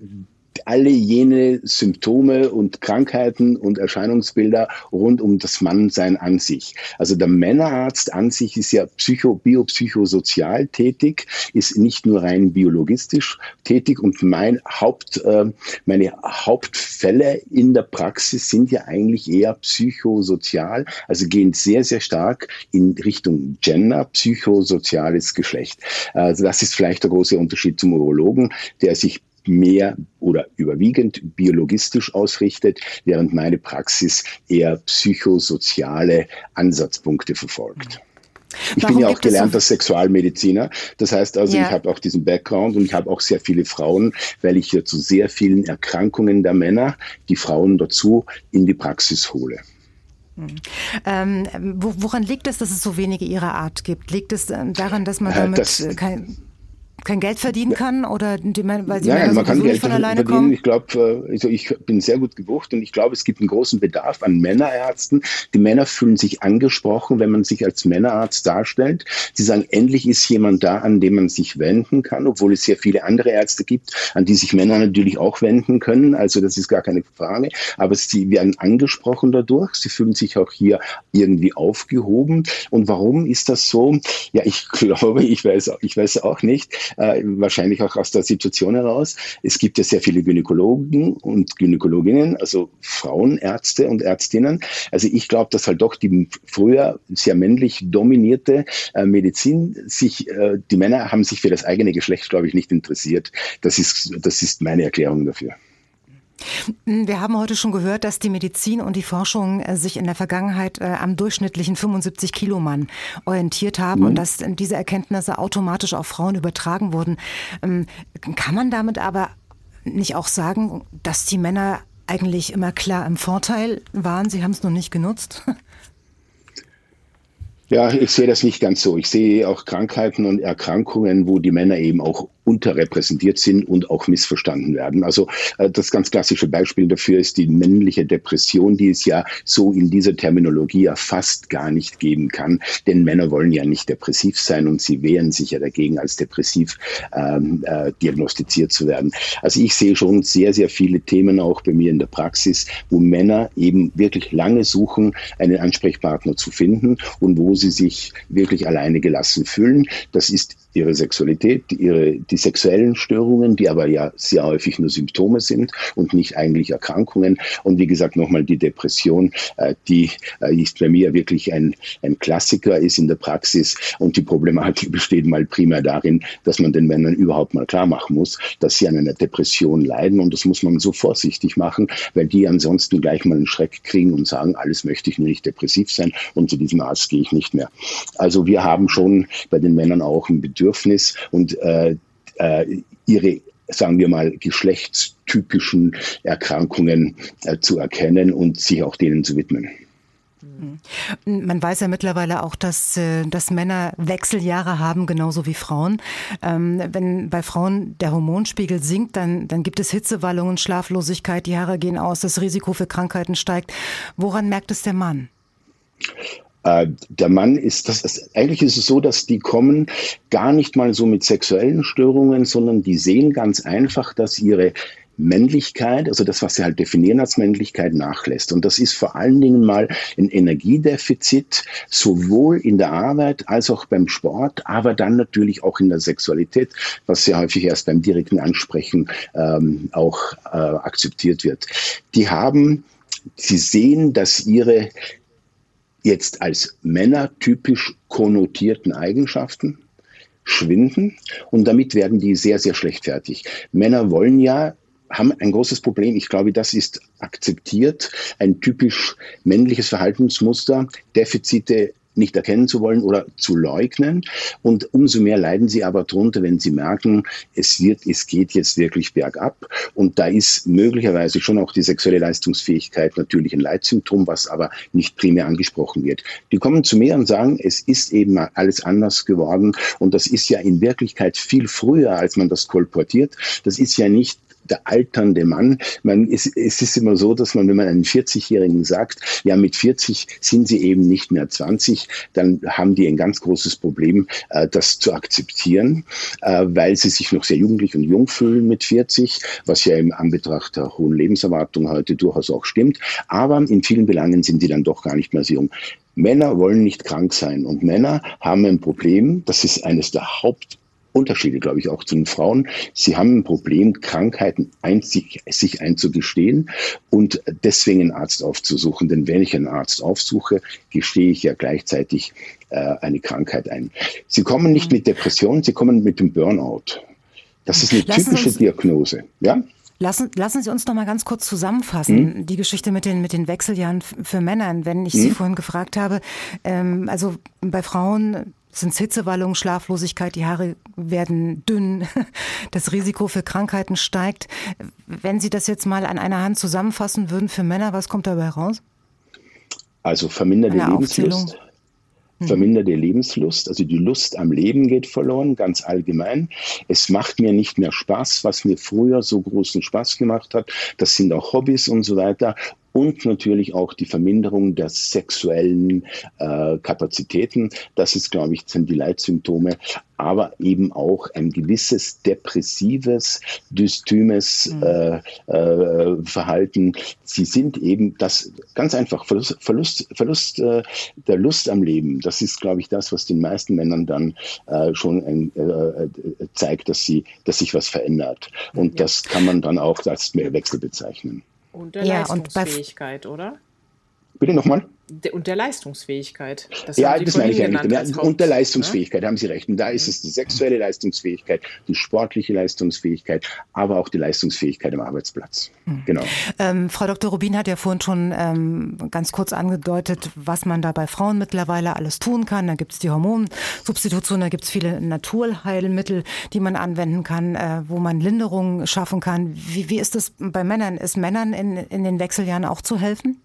S4: alle jene Symptome und Krankheiten und Erscheinungsbilder rund um das Mannsein an sich. Also der Männerarzt an sich ist ja psycho, biopsychosozial tätig, ist nicht nur rein biologistisch tätig und mein Haupt, äh, meine Hauptfälle in der Praxis sind ja eigentlich eher psychosozial, also gehen sehr, sehr stark in Richtung Gender, psychosoziales Geschlecht. Also das ist vielleicht der große Unterschied zum Urologen, der sich mehr oder überwiegend biologistisch ausrichtet, während meine Praxis eher psychosoziale Ansatzpunkte verfolgt. Ich Warum bin ja auch gelernter so Sexualmediziner. Das heißt also, ja. ich habe auch diesen Background und ich habe auch sehr viele Frauen, weil ich hier zu sehr vielen Erkrankungen der Männer die Frauen dazu in die Praxis hole.
S2: Hm. Ähm, woran liegt es, dass es so wenige Ihrer Art gibt? Liegt es daran, dass man äh, damit das, kein kein Geld verdienen kann oder die, weil
S4: die ja, man kann Geld von alleine verdienen. Kommen? Ich glaube, äh, also ich bin sehr gut gebucht und ich glaube, es gibt einen großen Bedarf an Männerärzten. Die Männer fühlen sich angesprochen, wenn man sich als Männerarzt darstellt. Sie sagen, endlich ist jemand da, an dem man sich wenden kann, obwohl es sehr viele andere Ärzte gibt, an die sich Männer natürlich auch wenden können. Also das ist gar keine Frage. Aber sie werden angesprochen dadurch. Sie fühlen sich auch hier irgendwie aufgehoben. Und warum ist das so? Ja, ich glaube, ich weiß, ich weiß auch nicht äh, wahrscheinlich auch aus der Situation heraus. Es gibt ja sehr viele Gynäkologen und Gynäkologinnen, also Frauenärzte und Ärztinnen. Also ich glaube, dass halt doch die früher sehr männlich dominierte äh, Medizin sich, äh, die Männer haben sich für das eigene Geschlecht, glaube ich, nicht interessiert. Das ist, das ist meine Erklärung dafür.
S2: Wir haben heute schon gehört, dass die Medizin und die Forschung äh, sich in der Vergangenheit äh, am durchschnittlichen 75 Kilo Mann orientiert haben mhm. und dass diese Erkenntnisse automatisch auf Frauen übertragen wurden. Ähm, kann man damit aber nicht auch sagen, dass die Männer eigentlich immer klar im Vorteil waren? Sie haben es nur nicht genutzt?
S4: Ja, ich sehe das nicht ganz so. Ich sehe auch Krankheiten und Erkrankungen, wo die Männer eben auch unterrepräsentiert sind und auch missverstanden werden. Also äh, das ganz klassische Beispiel dafür ist die männliche Depression, die es ja so in dieser Terminologie ja fast gar nicht geben kann. Denn Männer wollen ja nicht depressiv sein und sie wehren sich ja dagegen, als depressiv ähm, äh, diagnostiziert zu werden. Also ich sehe schon sehr, sehr viele Themen auch bei mir in der Praxis, wo Männer eben wirklich lange suchen, einen Ansprechpartner zu finden und wo sie sich wirklich alleine gelassen fühlen. Das ist ihre Sexualität, ihre, die sexuellen Störungen, die aber ja sehr häufig nur Symptome sind und nicht eigentlich Erkrankungen. Und wie gesagt, nochmal die Depression, äh, die äh, ist bei mir wirklich ein, ein Klassiker, ist in der Praxis. Und die Problematik besteht mal primär darin, dass man den Männern überhaupt mal klar machen muss, dass sie an einer Depression leiden. Und das muss man so vorsichtig machen, weil die ansonsten gleich mal einen Schreck kriegen und sagen, alles möchte ich nur nicht depressiv sein und zu diesem Arzt gehe ich nicht mehr. Also wir haben schon bei den Männern auch ein Bedürfnis und äh, äh, ihre sagen wir mal, geschlechtstypischen Erkrankungen äh, zu erkennen und sich auch denen zu widmen.
S2: Mhm. Man weiß ja mittlerweile auch, dass, äh, dass Männer Wechseljahre haben, genauso wie Frauen. Ähm, wenn bei Frauen der Hormonspiegel sinkt, dann, dann gibt es Hitzewallungen, Schlaflosigkeit, die Haare gehen aus, das Risiko für Krankheiten steigt. Woran merkt es der Mann?
S4: Äh, der Mann ist, das ist, eigentlich ist es so, dass die kommen gar nicht mal so mit sexuellen Störungen, sondern die sehen ganz einfach, dass ihre Männlichkeit, also das, was sie halt definieren als Männlichkeit, nachlässt. Und das ist vor allen Dingen mal ein Energiedefizit, sowohl in der Arbeit als auch beim Sport, aber dann natürlich auch in der Sexualität, was sehr häufig erst beim direkten Ansprechen ähm, auch äh, akzeptiert wird. Die haben, sie sehen, dass ihre jetzt als Männer typisch konnotierten Eigenschaften schwinden und damit werden die sehr, sehr schlecht fertig. Männer wollen ja haben ein großes Problem. Ich glaube, das ist akzeptiert. Ein typisch männliches Verhaltensmuster. Defizite nicht erkennen zu wollen oder zu leugnen. Und umso mehr leiden sie aber drunter, wenn sie merken, es wird, es geht jetzt wirklich bergab. Und da ist möglicherweise schon auch die sexuelle Leistungsfähigkeit natürlich ein Leitsymptom, was aber nicht primär angesprochen wird. Die kommen zu mir und sagen, es ist eben alles anders geworden. Und das ist ja in Wirklichkeit viel früher, als man das kolportiert. Das ist ja nicht der alternde Mann. Man, es, es ist immer so, dass man, wenn man einen 40-Jährigen sagt, ja, mit 40 sind sie eben nicht mehr 20, dann haben die ein ganz großes Problem, äh, das zu akzeptieren, äh, weil sie sich noch sehr jugendlich und jung fühlen mit 40, was ja im Anbetracht der hohen Lebenserwartung heute durchaus auch stimmt. Aber in vielen Belangen sind die dann doch gar nicht mehr so jung. Männer wollen nicht krank sein und Männer haben ein Problem, das ist eines der Haupt Unterschiede, glaube ich, auch zu den Frauen. Sie haben ein Problem, Krankheiten einzig, sich einzugestehen und deswegen einen Arzt aufzusuchen. Denn wenn ich einen Arzt aufsuche, gestehe ich ja gleichzeitig äh, eine Krankheit ein. Sie kommen nicht mit Depression, sie kommen mit dem Burnout. Das ist eine Lassen typische Diagnose. Ja?
S2: Lassen, lassen Sie uns noch mal ganz kurz zusammenfassen, mhm. die Geschichte mit den, mit den Wechseljahren für Männern. Wenn ich mhm. Sie vorhin gefragt habe, ähm, also bei Frauen sind Hitzewallungen, Schlaflosigkeit, die Haare werden dünn, das Risiko für Krankheiten steigt. Wenn Sie das jetzt mal an einer Hand zusammenfassen würden für Männer, was kommt dabei raus?
S4: Also verminderte Lebenslust, hm. verminderte Lebenslust, also die Lust am Leben geht verloren, ganz allgemein. Es macht mir nicht mehr Spaß, was mir früher so großen Spaß gemacht hat. Das sind auch Hobbys und so weiter und natürlich auch die Verminderung der sexuellen äh, Kapazitäten. Das ist, glaube ich, sind die Leitsymptome, aber eben auch ein gewisses depressives, dystymes mhm. äh, äh, Verhalten. Sie sind eben das ganz einfach Verlust, Verlust, Verlust äh, der Lust am Leben. Das ist, glaube ich, das, was den meisten Männern dann äh, schon ein, äh, äh, zeigt, dass sie, dass sich was verändert. Und ja. das kann man dann auch als Wechsel bezeichnen.
S3: Und der ja, Leistungsfähigkeit, und oder?
S4: Bitte nochmal?
S3: und der Leistungsfähigkeit.
S4: Das ja, das meine ich ja nicht. Und der Leistungsfähigkeit, ne? haben Sie recht. Und da ist es die sexuelle Leistungsfähigkeit, die sportliche Leistungsfähigkeit, aber auch die Leistungsfähigkeit am Arbeitsplatz.
S2: Mhm. Genau. Ähm, Frau Dr. Rubin hat ja vorhin schon ähm, ganz kurz angedeutet, was man da bei Frauen mittlerweile alles tun kann. Da gibt es die Hormonsubstitution, da gibt es viele Naturheilmittel, die man anwenden kann, äh, wo man Linderungen schaffen kann. Wie, wie ist es bei Männern? Ist Männern in, in den Wechseljahren auch zu helfen?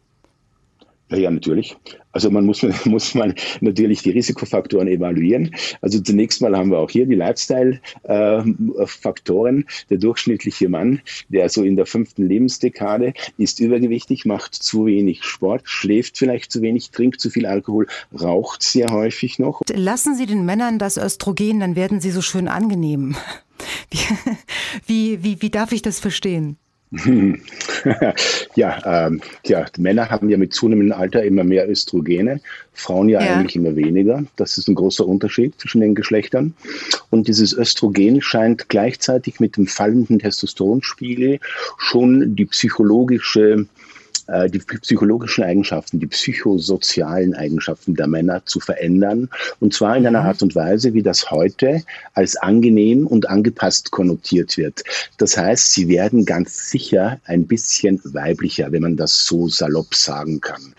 S4: Ja, natürlich. Also man muss, muss man natürlich die Risikofaktoren evaluieren. Also zunächst mal haben wir auch hier die Lifestyle-Faktoren. der durchschnittliche Mann, der so in der fünften Lebensdekade ist übergewichtig, macht zu wenig Sport, schläft vielleicht zu wenig, trinkt zu viel Alkohol, raucht sehr häufig noch.
S2: Lassen Sie den Männern das Östrogen, dann werden sie so schön angenehm. Wie, wie, wie darf ich das verstehen?
S4: ja, ähm, ja, Männer haben ja mit zunehmendem Alter immer mehr Östrogene, Frauen ja, ja, eigentlich immer weniger. Das ist ein großer Unterschied zwischen den Geschlechtern. Und dieses Östrogen scheint gleichzeitig mit dem fallenden Testosteronspiegel schon die psychologische die psychologischen Eigenschaften, die psychosozialen Eigenschaften der Männer zu verändern. Und zwar in einer mhm. Art und Weise, wie das heute als angenehm und angepasst konnotiert wird. Das heißt, sie werden ganz sicher ein bisschen weiblicher, wenn man das so salopp sagen kann.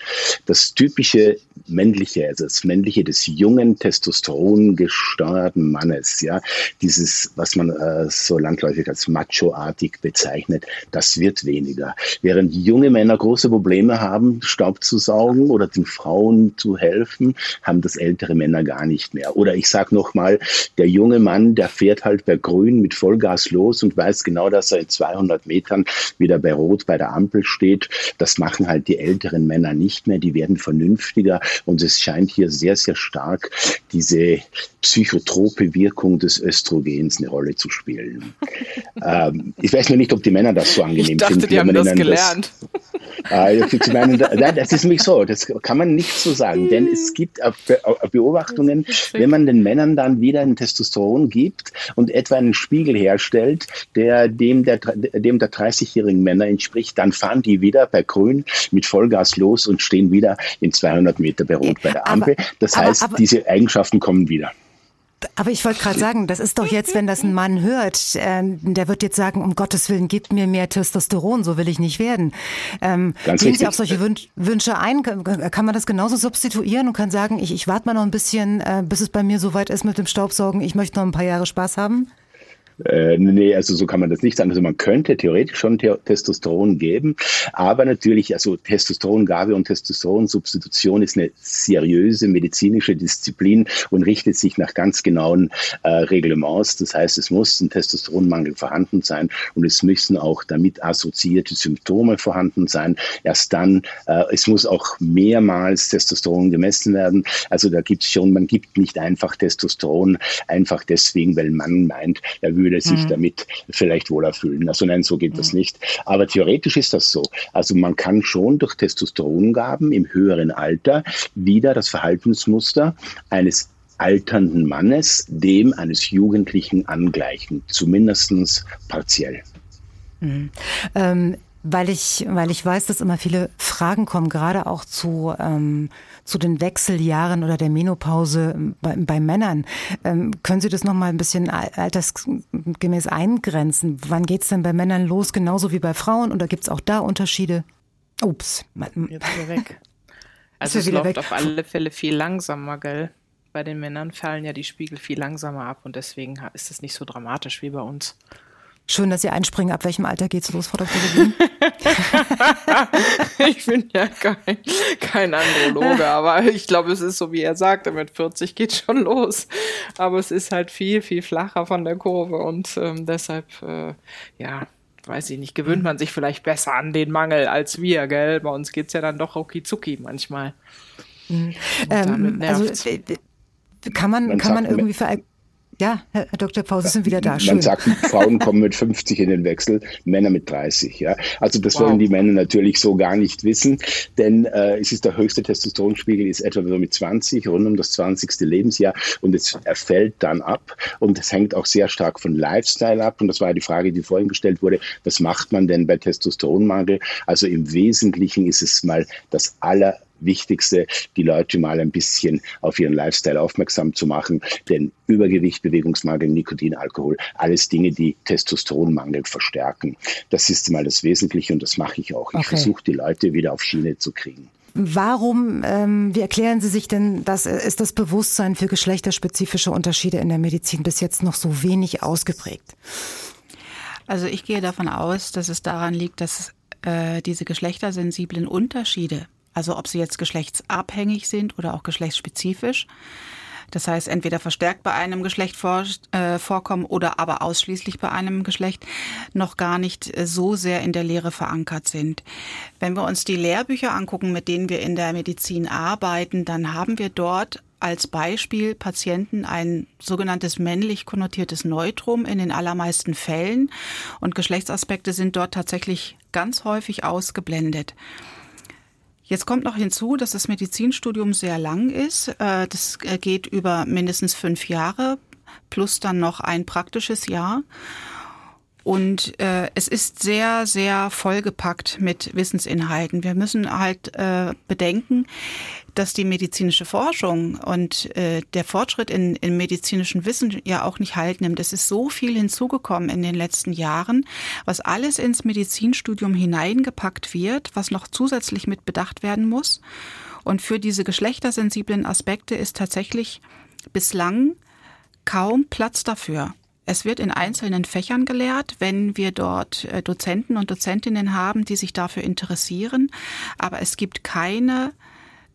S4: Das typische männliche, also das männliche des jungen Testosteron gesteuerten Mannes, ja, dieses, was man äh, so landläufig als machoartig bezeichnet, das wird weniger. Während junge Männer große Probleme haben, Staub zu saugen oder den Frauen zu helfen, haben das ältere Männer gar nicht mehr. Oder ich sage nochmal, der junge Mann, der fährt halt bei Grün mit Vollgas los und weiß genau, dass er in 200 Metern wieder bei Rot bei der Ampel steht. Das machen halt die älteren Männer nicht mehr. Die werden vernünftiger und es scheint hier sehr, sehr stark diese psychotrope Wirkung des Östrogens eine Rolle zu spielen. ähm, ich weiß nur nicht, ob die Männer das so angenehm
S3: ich dachte,
S4: finden.
S3: Die haben das gelernt.
S4: Das, äh, meinen, das ist nämlich so, das kann man nicht so sagen, denn es gibt Beobachtungen, wenn man den Männern dann wieder ein Testosteron gibt und etwa einen Spiegel herstellt, der dem der, dem der 30-jährigen Männer entspricht, dann fahren die wieder bei Grün mit Vollgas los und stehen wieder in 200 Meter bei Rot bei der Ampel. Das aber, heißt, aber, diese Eigenschaften kommen wieder.
S2: Aber ich wollte gerade sagen, das ist doch jetzt, wenn das ein Mann hört, äh, der wird jetzt sagen, um Gottes Willen, gib mir mehr Testosteron, so will ich nicht werden. Ähm, Ganz gehen Sie auf solche Wünsche ein? Kann man das genauso substituieren und kann sagen, ich, ich warte mal noch ein bisschen, äh, bis es bei mir soweit ist mit dem Staubsaugen, ich möchte noch ein paar Jahre Spaß haben?
S4: Äh, nee, also so kann man das nicht sagen. Also man könnte theoretisch schon Testosteron geben, aber natürlich, also Testosterongabe und Testosteronsubstitution ist eine seriöse medizinische Disziplin und richtet sich nach ganz genauen äh, Reglements. Das heißt, es muss ein Testosteronmangel vorhanden sein und es müssen auch damit assoziierte Symptome vorhanden sein. Erst dann, äh, es muss auch mehrmals Testosteron gemessen werden. Also da gibt es schon, man gibt nicht einfach Testosteron einfach deswegen, weil man meint, er würde würde sich mhm. damit vielleicht wohler fühlen. Also nein, so geht mhm. das nicht. Aber theoretisch ist das so. Also man kann schon durch Testosterongaben im höheren Alter wieder das Verhaltensmuster eines alternden Mannes dem eines Jugendlichen angleichen, zumindest partiell.
S2: Mhm. Ähm, weil ich, weil ich weiß, dass immer viele Fragen kommen, gerade auch zu, ähm, zu den Wechseljahren oder der Menopause bei, bei Männern. Ähm, können Sie das nochmal ein bisschen altersgemäß eingrenzen? Wann geht's denn bei Männern los, genauso wie bei Frauen? Oder gibt's auch da Unterschiede? Ups.
S3: Jetzt wieder weg. Also es läuft weg. auf alle Fälle viel langsamer, gell? Bei den Männern fallen ja die Spiegel viel langsamer ab und deswegen ist es nicht so dramatisch wie bei uns.
S2: Schön, dass Sie einspringen. Ab welchem Alter geht's los, Frau Dr. Levin?
S3: ich bin ja kein, kein Androloge, aber ich glaube, es ist so, wie er sagte, mit 40 geht schon los. Aber es ist halt viel, viel flacher von der Kurve und ähm, deshalb, äh, ja, weiß ich nicht, gewöhnt man sich vielleicht besser an den Mangel als wir, gell? Bei uns geht's ja dann doch rucki zucki manchmal.
S2: Mhm. Ähm, also, kann man, man kann man irgendwie ver ja, Herr Dr. Paus, Sie sind wieder da.
S4: Schön. Man sagt, Frauen kommen mit 50 in den Wechsel, Männer mit 30. Ja, also das wow. wollen die Männer natürlich so gar nicht wissen, denn äh, es ist der höchste Testosteronspiegel ist etwa so mit 20, rund um das 20. Lebensjahr und es fällt dann ab und es hängt auch sehr stark von Lifestyle ab und das war ja die Frage, die vorhin gestellt wurde, was macht man denn bei Testosteronmangel? Also im Wesentlichen ist es mal das aller Wichtigste, die Leute mal ein bisschen auf ihren Lifestyle aufmerksam zu machen. Denn Übergewicht, Bewegungsmangel, Nikotin, Alkohol, alles Dinge, die Testosteronmangel verstärken. Das ist mal das Wesentliche und das mache ich auch. Ich okay. versuche die Leute wieder auf Schiene zu kriegen.
S2: Warum, ähm, wie erklären Sie sich denn, dass ist das Bewusstsein für geschlechterspezifische Unterschiede in der Medizin bis jetzt noch so wenig ausgeprägt?
S5: Also ich gehe davon aus, dass es daran liegt, dass äh, diese geschlechtersensiblen Unterschiede also ob sie jetzt geschlechtsabhängig sind oder auch geschlechtsspezifisch. Das heißt, entweder verstärkt bei einem Geschlecht vor, äh, vorkommen oder aber ausschließlich bei einem Geschlecht noch gar nicht so sehr in der Lehre verankert sind. Wenn wir uns die Lehrbücher angucken, mit denen wir in der Medizin arbeiten, dann haben wir dort als Beispiel Patienten ein sogenanntes männlich konnotiertes Neutrum in den allermeisten Fällen und Geschlechtsaspekte sind dort tatsächlich ganz häufig ausgeblendet. Jetzt kommt noch hinzu, dass das Medizinstudium sehr lang ist. Äh, das äh, geht über mindestens fünf Jahre plus dann noch ein praktisches Jahr. Und äh, es ist sehr, sehr vollgepackt mit Wissensinhalten. Wir müssen halt äh, bedenken, dass die medizinische Forschung und äh, der Fortschritt in, in medizinischen Wissen ja auch nicht halt nimmt. Es ist so viel hinzugekommen in den letzten Jahren, was alles ins Medizinstudium hineingepackt wird, was noch zusätzlich mit bedacht werden muss. Und für diese geschlechtersensiblen Aspekte ist tatsächlich bislang kaum Platz dafür. Es wird in einzelnen Fächern gelehrt, wenn wir dort äh, Dozenten und Dozentinnen haben, die sich dafür interessieren. Aber es gibt keine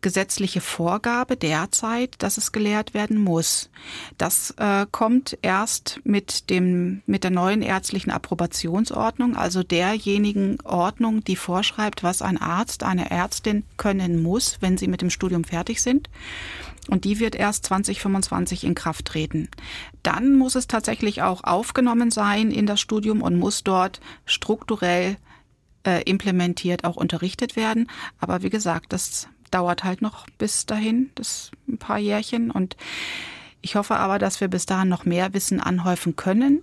S5: gesetzliche Vorgabe derzeit, dass es gelehrt werden muss. Das äh, kommt erst mit dem mit der neuen ärztlichen Approbationsordnung, also derjenigen Ordnung, die vorschreibt, was ein Arzt, eine Ärztin können muss, wenn sie mit dem Studium fertig sind. Und die wird erst 2025 in Kraft treten. Dann muss es tatsächlich auch aufgenommen sein in das Studium und muss dort strukturell äh, implementiert auch unterrichtet werden. Aber wie gesagt, das dauert halt noch bis dahin, das ein paar Jährchen. Und ich hoffe aber, dass wir bis dahin noch mehr Wissen anhäufen können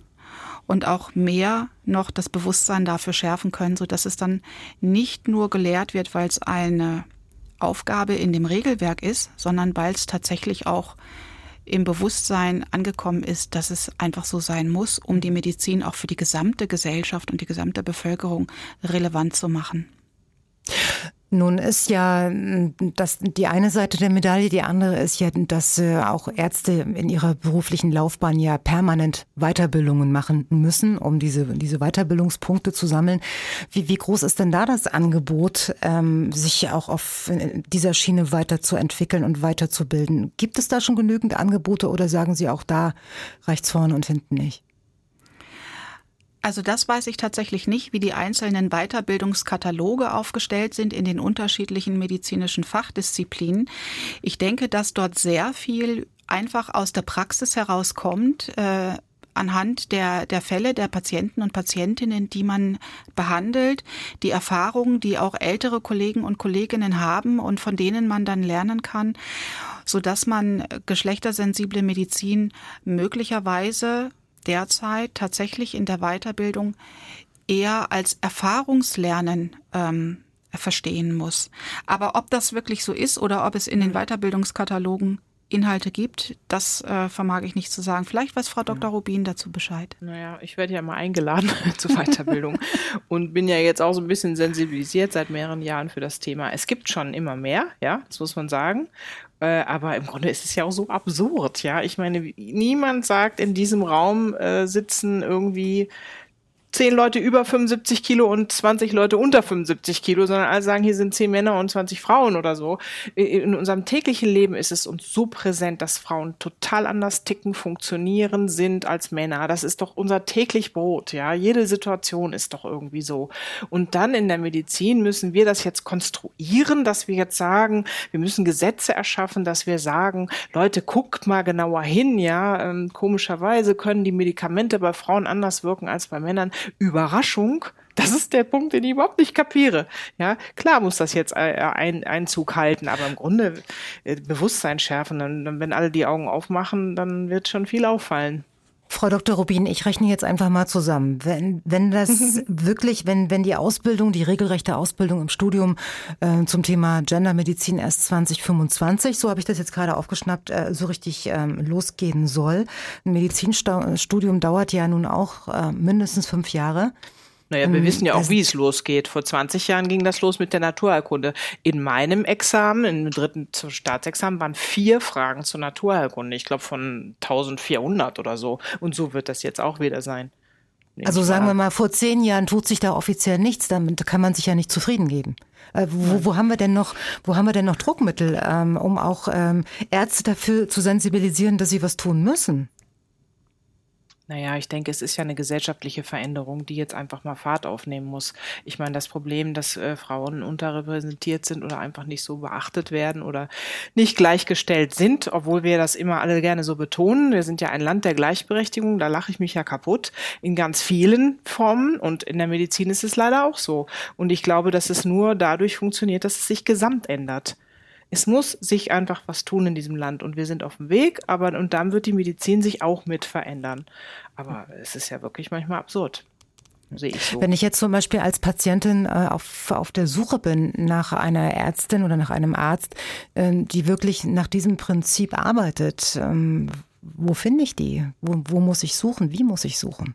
S5: und auch mehr noch das Bewusstsein dafür schärfen können, so dass es dann nicht nur gelehrt wird, weil es eine Aufgabe in dem Regelwerk ist, sondern weil es tatsächlich auch im Bewusstsein angekommen ist, dass es einfach so sein muss, um die Medizin auch für die gesamte Gesellschaft und die gesamte Bevölkerung relevant zu machen.
S2: Nun ist ja hm, das die eine Seite der Medaille, die andere ist ja, dass äh, auch Ärzte in ihrer beruflichen Laufbahn ja permanent Weiterbildungen machen müssen, um diese, diese Weiterbildungspunkte zu sammeln. Wie, wie groß ist denn da das Angebot, ähm, sich auch auf dieser Schiene weiterzuentwickeln und weiterzubilden? Gibt es da schon genügend Angebote oder sagen Sie auch da reicht's vorne und hinten nicht?
S5: Also das weiß ich tatsächlich nicht, wie die einzelnen Weiterbildungskataloge aufgestellt sind in den unterschiedlichen medizinischen Fachdisziplinen. Ich denke, dass dort sehr viel einfach aus der Praxis herauskommt. Äh, anhand der, der Fälle der Patienten und Patientinnen, die man behandelt, die Erfahrungen, die auch ältere Kollegen und Kolleginnen haben und von denen man dann lernen kann, so dass man geschlechtersensible Medizin möglicherweise derzeit tatsächlich in der Weiterbildung eher als Erfahrungslernen ähm, verstehen muss. Aber ob das wirklich so ist oder ob es in den mhm. Weiterbildungskatalogen Inhalte gibt, das äh, vermag ich nicht zu sagen. Vielleicht weiß Frau Dr. Rubin dazu Bescheid.
S3: Naja, ich werde ja mal eingeladen zur Weiterbildung und bin ja jetzt auch so ein bisschen sensibilisiert seit mehreren Jahren für das Thema. Es gibt schon immer mehr, ja, das muss man sagen. Äh, aber im Grunde ist es ja auch so absurd, ja. Ich meine, niemand sagt in diesem Raum äh, sitzen irgendwie zehn Leute über 75 Kilo und 20 Leute unter 75 Kilo, sondern alle sagen, hier sind zehn Männer und 20 Frauen oder so. In unserem täglichen Leben ist es uns so präsent, dass Frauen total anders ticken, funktionieren, sind als Männer. Das ist doch unser täglich Brot, ja. Jede Situation ist doch irgendwie so. Und dann in der Medizin müssen wir das jetzt konstruieren, dass wir jetzt sagen, wir müssen Gesetze erschaffen, dass wir sagen, Leute, guckt mal genauer hin, ja. Ähm, komischerweise können die Medikamente bei Frauen anders wirken als bei Männern. Überraschung, das ist der Punkt, den ich überhaupt nicht kapiere. Ja, klar muss das jetzt äh, ein, Einzug halten, aber im Grunde äh, Bewusstsein schärfen. Wenn alle die Augen aufmachen, dann wird schon viel auffallen.
S2: Frau Dr. Rubin, ich rechne jetzt einfach mal zusammen. Wenn, wenn das wirklich, wenn, wenn die Ausbildung, die regelrechte Ausbildung im Studium äh, zum Thema Gendermedizin erst 2025, so habe ich das jetzt gerade aufgeschnappt, äh, so richtig ähm, losgehen soll. Ein Medizinstudium dauert ja nun auch äh, mindestens fünf Jahre.
S3: Naja, wir ähm, wissen ja auch, wie es losgeht. Vor 20 Jahren ging das los mit der Naturheilkunde. In meinem Examen, im dritten Staatsexamen, waren vier Fragen zur Naturheilkunde. Ich glaube von 1400 oder so. Und so wird das jetzt auch wieder sein.
S2: Also sagen wir mal, vor zehn Jahren tut sich da offiziell nichts, damit kann man sich ja nicht zufrieden geben. Äh, wo, wo haben wir denn noch, wo haben wir denn noch Druckmittel, ähm, um auch ähm, Ärzte dafür zu sensibilisieren, dass sie was tun müssen?
S3: Naja, ich denke, es ist ja eine gesellschaftliche Veränderung, die jetzt einfach mal Fahrt aufnehmen muss. Ich meine, das Problem, dass äh, Frauen unterrepräsentiert sind oder einfach nicht so beachtet werden oder nicht gleichgestellt sind, obwohl wir das immer alle gerne so betonen. Wir sind ja ein Land der Gleichberechtigung, da lache ich mich ja kaputt in ganz vielen Formen und in der Medizin ist es leider auch so. Und ich glaube, dass es nur dadurch funktioniert, dass es sich gesamt ändert es muss sich einfach was tun in diesem Land und wir sind auf dem Weg, aber und dann wird die Medizin sich auch mit verändern. Aber es ist ja wirklich manchmal absurd.
S2: Sehe ich so. Wenn ich jetzt zum Beispiel als Patientin äh, auf, auf der Suche bin nach einer Ärztin oder nach einem Arzt, äh, die wirklich nach diesem Prinzip arbeitet, ähm, wo finde ich die? Wo, wo muss ich suchen? Wie muss ich suchen?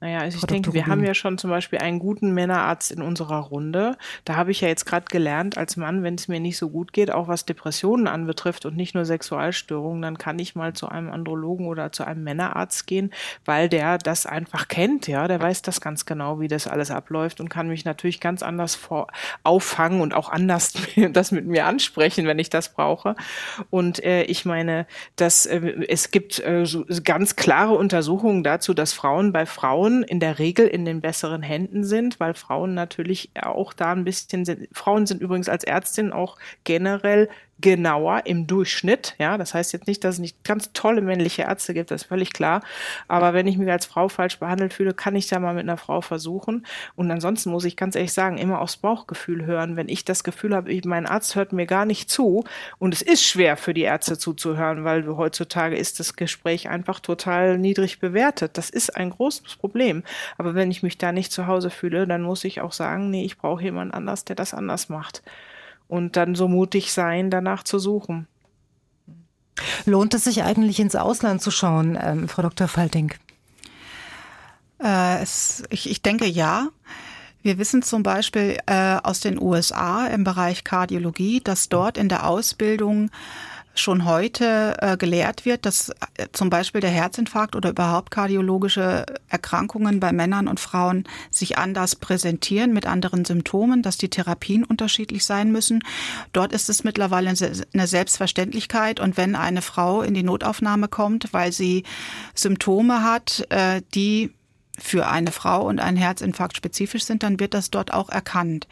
S3: Naja, also ich denke, wir haben ja schon zum Beispiel einen guten Männerarzt in unserer Runde. Da habe ich ja jetzt gerade gelernt, als Mann, wenn es mir nicht so gut geht, auch was Depressionen anbetrifft und nicht nur Sexualstörungen, dann kann ich mal zu einem Andrologen oder zu einem Männerarzt gehen, weil der das einfach kennt, ja. Der weiß das ganz genau, wie das alles abläuft und kann mich natürlich ganz anders vor auffangen und auch anders das mit mir ansprechen, wenn ich das brauche. Und äh, ich meine, dass äh, es gibt äh, so ganz klare Untersuchungen dazu, dass Frauen bei Frauen Frauen in der Regel in den besseren Händen sind, weil Frauen natürlich auch da ein bisschen sind. Frauen sind übrigens als Ärztin auch generell genauer im Durchschnitt. Ja, das heißt jetzt nicht, dass es nicht ganz tolle männliche Ärzte gibt, das ist völlig klar. Aber wenn ich mich als Frau falsch behandelt fühle, kann ich da mal mit einer Frau versuchen. Und ansonsten muss ich ganz ehrlich sagen, immer aufs Bauchgefühl hören. Wenn ich das Gefühl habe, mein Arzt hört mir gar nicht zu und es ist schwer für die Ärzte zuzuhören, weil heutzutage ist das Gespräch einfach total niedrig bewertet. Das ist ein großes Problem. Aber wenn ich mich da nicht zu Hause fühle, dann muss ich auch sagen, nee, ich brauche jemand anders, der das anders macht und dann so mutig sein, danach zu suchen.
S2: Lohnt es sich eigentlich ins Ausland zu schauen, ähm, Frau Dr. Falting?
S5: Äh, es, ich, ich denke ja. Wir wissen zum Beispiel äh, aus den USA im Bereich Kardiologie, dass dort in der Ausbildung schon heute äh, gelehrt wird, dass äh, zum Beispiel der Herzinfarkt oder überhaupt kardiologische Erkrankungen bei Männern und Frauen sich anders präsentieren mit anderen Symptomen, dass die Therapien unterschiedlich sein müssen. Dort ist es mittlerweile eine Selbstverständlichkeit und wenn eine Frau in die Notaufnahme kommt, weil sie Symptome hat, äh, die für eine Frau und einen Herzinfarkt spezifisch sind, dann wird das dort auch erkannt.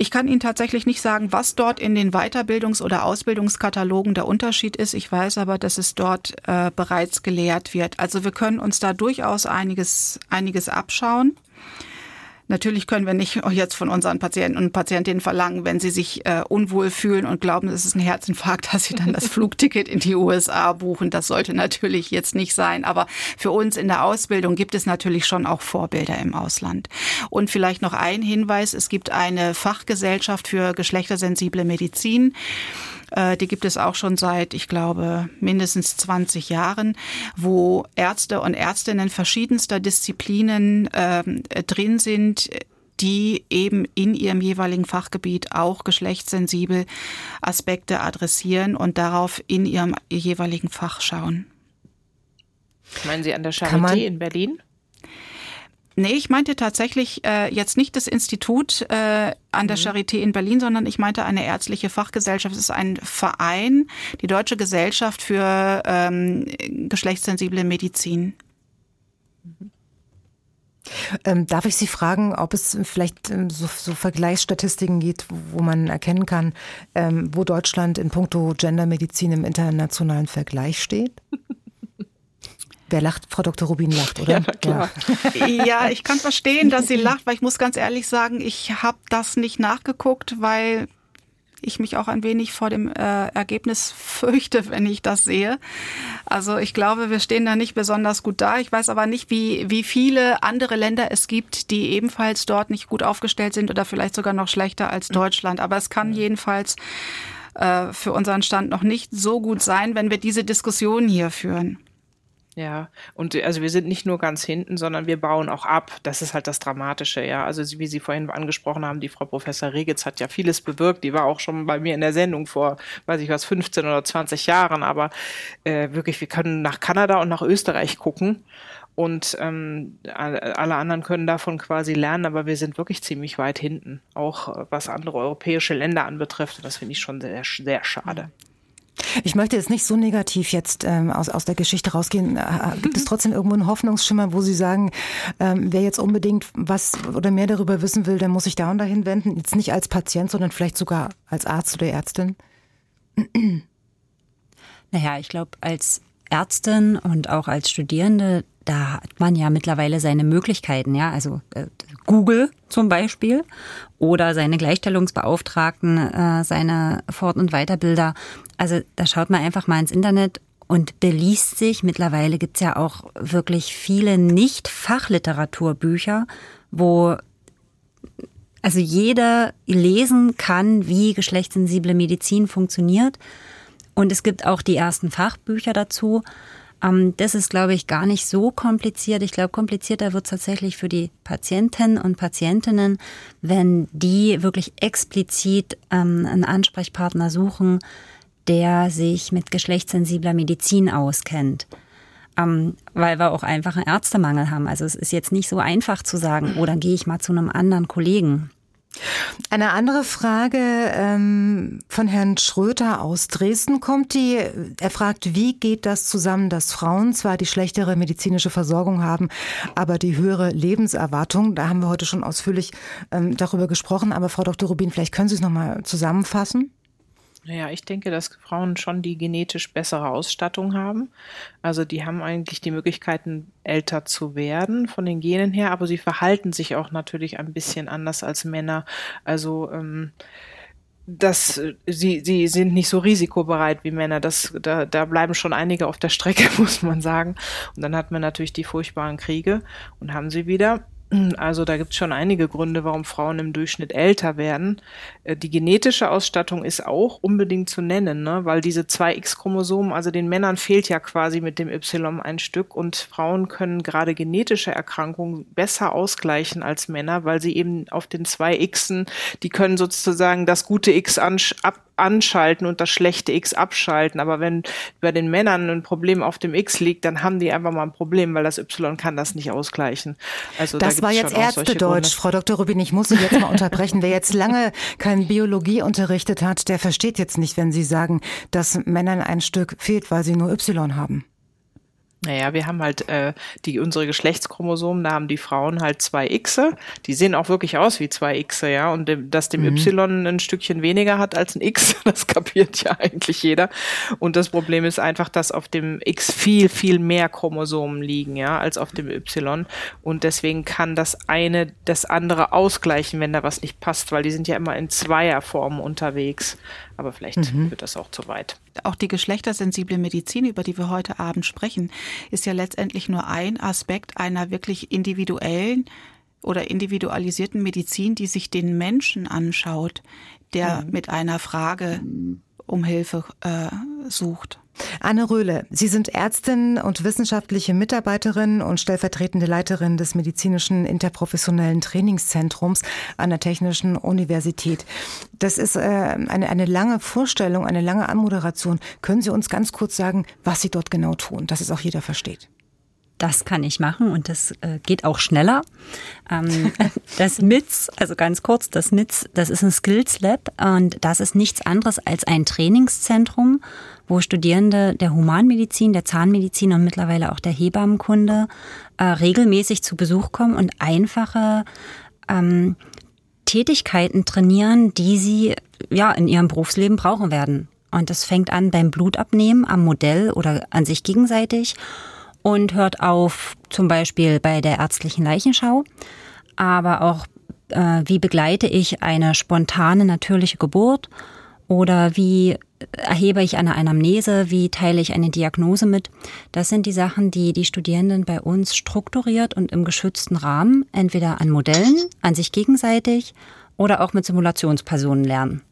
S5: Ich kann Ihnen tatsächlich nicht sagen, was dort in den Weiterbildungs- oder Ausbildungskatalogen der Unterschied ist. Ich weiß aber, dass es dort äh, bereits gelehrt wird. Also wir können uns da durchaus einiges, einiges abschauen. Natürlich können wir nicht jetzt von unseren Patienten und Patientinnen verlangen, wenn sie sich äh, unwohl fühlen und glauben, es ist ein Herzinfarkt, dass sie dann das Flugticket in die USA buchen. Das sollte natürlich jetzt nicht sein. Aber für uns in der Ausbildung gibt es natürlich schon auch Vorbilder im Ausland. Und vielleicht noch ein Hinweis. Es gibt eine Fachgesellschaft für geschlechtersensible Medizin. Äh, die gibt es auch schon seit, ich glaube, mindestens 20 Jahren, wo Ärzte und Ärztinnen verschiedenster Disziplinen äh, drin sind, die eben in ihrem jeweiligen Fachgebiet auch geschlechtssensibel Aspekte adressieren und darauf in ihrem jeweiligen Fach schauen.
S3: Meinen Sie an der Charité in Berlin?
S5: Nee, ich meinte tatsächlich äh, jetzt nicht das Institut äh, an der mhm. Charité in Berlin, sondern ich meinte eine ärztliche Fachgesellschaft. Es ist ein Verein, die Deutsche Gesellschaft für ähm, geschlechtssensible Medizin.
S2: Mhm. Ähm, darf ich Sie fragen, ob es vielleicht ähm, so, so, Vergleichsstatistiken gibt, wo man erkennen kann, ähm, wo Deutschland in puncto Gendermedizin im internationalen Vergleich steht? Wer lacht? Frau Dr. Rubin lacht, oder?
S5: Ja, klar. Ja. ja, ich kann verstehen, dass sie lacht, weil ich muss ganz ehrlich sagen, ich habe das nicht nachgeguckt, weil ich mich auch ein wenig vor dem äh, Ergebnis fürchte, wenn ich das sehe. Also ich glaube, wir stehen da nicht besonders gut da. Ich weiß aber nicht, wie, wie viele andere Länder es gibt, die ebenfalls dort nicht gut aufgestellt sind oder vielleicht sogar noch schlechter als Deutschland. Aber es kann jedenfalls äh, für unseren Stand noch nicht so gut sein, wenn wir diese Diskussion hier führen.
S3: Ja, und also wir sind nicht nur ganz hinten, sondern wir bauen auch ab. Das ist halt das Dramatische, ja. Also wie Sie vorhin angesprochen haben, die Frau Professor Regitz hat ja vieles bewirkt. Die war auch schon bei mir in der Sendung vor, weiß ich was, 15 oder 20 Jahren. Aber äh, wirklich, wir können nach Kanada und nach Österreich gucken. Und ähm, alle anderen können davon quasi lernen, aber wir sind wirklich ziemlich weit hinten, auch äh, was andere europäische Länder anbetrifft. Und das finde ich schon sehr, sehr schade.
S2: Ich möchte jetzt nicht so negativ jetzt ähm, aus, aus der Geschichte rausgehen. Äh, äh, gibt es trotzdem irgendwo einen Hoffnungsschimmer, wo Sie sagen, ähm, wer jetzt unbedingt was oder mehr darüber wissen will, der muss sich da und dahin wenden? Jetzt nicht als Patient, sondern vielleicht sogar als Arzt oder Ärztin?
S6: Naja, ich glaube, als Ärztin und auch als Studierende, da hat man ja mittlerweile seine Möglichkeiten, ja, also äh, Google zum Beispiel oder seine Gleichstellungsbeauftragten, äh, seine Fort- und Weiterbilder. Also da schaut man einfach mal ins Internet und beliest sich. Mittlerweile gibt's ja auch wirklich viele Nicht-Fachliteraturbücher, wo also jeder lesen kann, wie geschlechtssensible Medizin funktioniert. Und es gibt auch die ersten Fachbücher dazu. Ähm, das ist, glaube ich, gar nicht so kompliziert. Ich glaube, komplizierter wird es tatsächlich für die Patienten und Patientinnen, wenn die wirklich explizit ähm, einen Ansprechpartner suchen, der sich mit geschlechtssensibler Medizin auskennt. Ähm, weil wir auch einfach einen Ärztemangel haben. Also es ist jetzt nicht so einfach zu sagen, oh, dann gehe ich mal zu einem anderen Kollegen.
S2: Eine andere Frage ähm, von Herrn Schröter aus Dresden kommt die. Er fragt, wie geht das zusammen, dass Frauen zwar die schlechtere medizinische Versorgung haben, aber die höhere Lebenserwartung? Da haben wir heute schon ausführlich ähm, darüber gesprochen. Aber Frau Dr. Rubin, vielleicht können Sie es nochmal zusammenfassen?
S3: Naja, ich denke, dass Frauen schon die genetisch bessere Ausstattung haben. Also die haben eigentlich die Möglichkeiten, älter zu werden von den Genen her, aber sie verhalten sich auch natürlich ein bisschen anders als Männer. Also ähm, das, sie, sie sind nicht so risikobereit wie Männer. Das, da, da bleiben schon einige auf der Strecke, muss man sagen. Und dann hat man natürlich die furchtbaren Kriege und haben sie wieder. Also da gibt es schon einige Gründe, warum Frauen im Durchschnitt älter werden. Äh, die genetische Ausstattung ist auch unbedingt zu nennen, ne? weil diese zwei X-Chromosomen, also den Männern fehlt ja quasi mit dem Y ein Stück und Frauen können gerade genetische Erkrankungen besser ausgleichen als Männer, weil sie eben auf den zwei Xen, die können sozusagen das gute X ab anschalten und das schlechte X abschalten. Aber wenn bei den Männern ein Problem auf dem X liegt, dann haben die einfach mal ein Problem, weil das Y kann das nicht ausgleichen.
S2: Also das da war jetzt Ärztedeutsch, Frau Dr. Rubin. Ich muss Sie jetzt mal unterbrechen. Wer jetzt lange kein Biologie unterrichtet hat, der versteht jetzt nicht, wenn Sie sagen, dass Männern ein Stück fehlt, weil sie nur Y haben.
S3: Naja, wir haben halt äh, die unsere Geschlechtschromosomen, da haben die Frauen halt zwei Xe. Die sehen auch wirklich aus wie zwei Xe, ja. Und dem, dass dem mhm. Y ein Stückchen weniger hat als ein X, das kapiert ja eigentlich jeder. Und das Problem ist einfach, dass auf dem X viel, viel mehr Chromosomen liegen, ja, als auf dem Y. Und deswegen kann das eine das andere ausgleichen, wenn da was nicht passt, weil die sind ja immer in Zweierformen unterwegs. Aber vielleicht mhm. wird das auch zu weit.
S5: Auch die geschlechtersensible Medizin, über die wir heute Abend sprechen, ist ja letztendlich nur ein Aspekt einer wirklich individuellen oder individualisierten Medizin, die sich den Menschen anschaut, der mhm. mit einer Frage um Hilfe äh, sucht.
S2: Anne Röhle, Sie sind Ärztin und wissenschaftliche Mitarbeiterin und stellvertretende Leiterin des medizinischen interprofessionellen Trainingszentrums an der Technischen Universität. Das ist äh, eine, eine lange Vorstellung, eine lange Anmoderation. Können Sie uns ganz kurz sagen, was Sie dort genau tun, dass es auch jeder versteht?
S6: Das kann ich machen und das äh, geht auch schneller. Ähm, das MITS, also ganz kurz, das MITS, das ist ein Skills Lab und das ist nichts anderes als ein Trainingszentrum, wo Studierende der Humanmedizin, der Zahnmedizin und mittlerweile auch der Hebammenkunde äh, regelmäßig zu Besuch kommen und einfache ähm, Tätigkeiten trainieren, die sie ja in ihrem Berufsleben brauchen werden. Und das fängt an beim Blutabnehmen am Modell oder an sich gegenseitig und hört auf zum Beispiel bei der ärztlichen Leichenschau, aber auch äh, wie begleite ich eine spontane natürliche Geburt oder wie erhebe ich eine Anamnese, wie teile ich eine Diagnose mit. Das sind die Sachen, die die Studierenden bei uns strukturiert und im geschützten Rahmen entweder an Modellen, an sich gegenseitig oder auch mit Simulationspersonen lernen.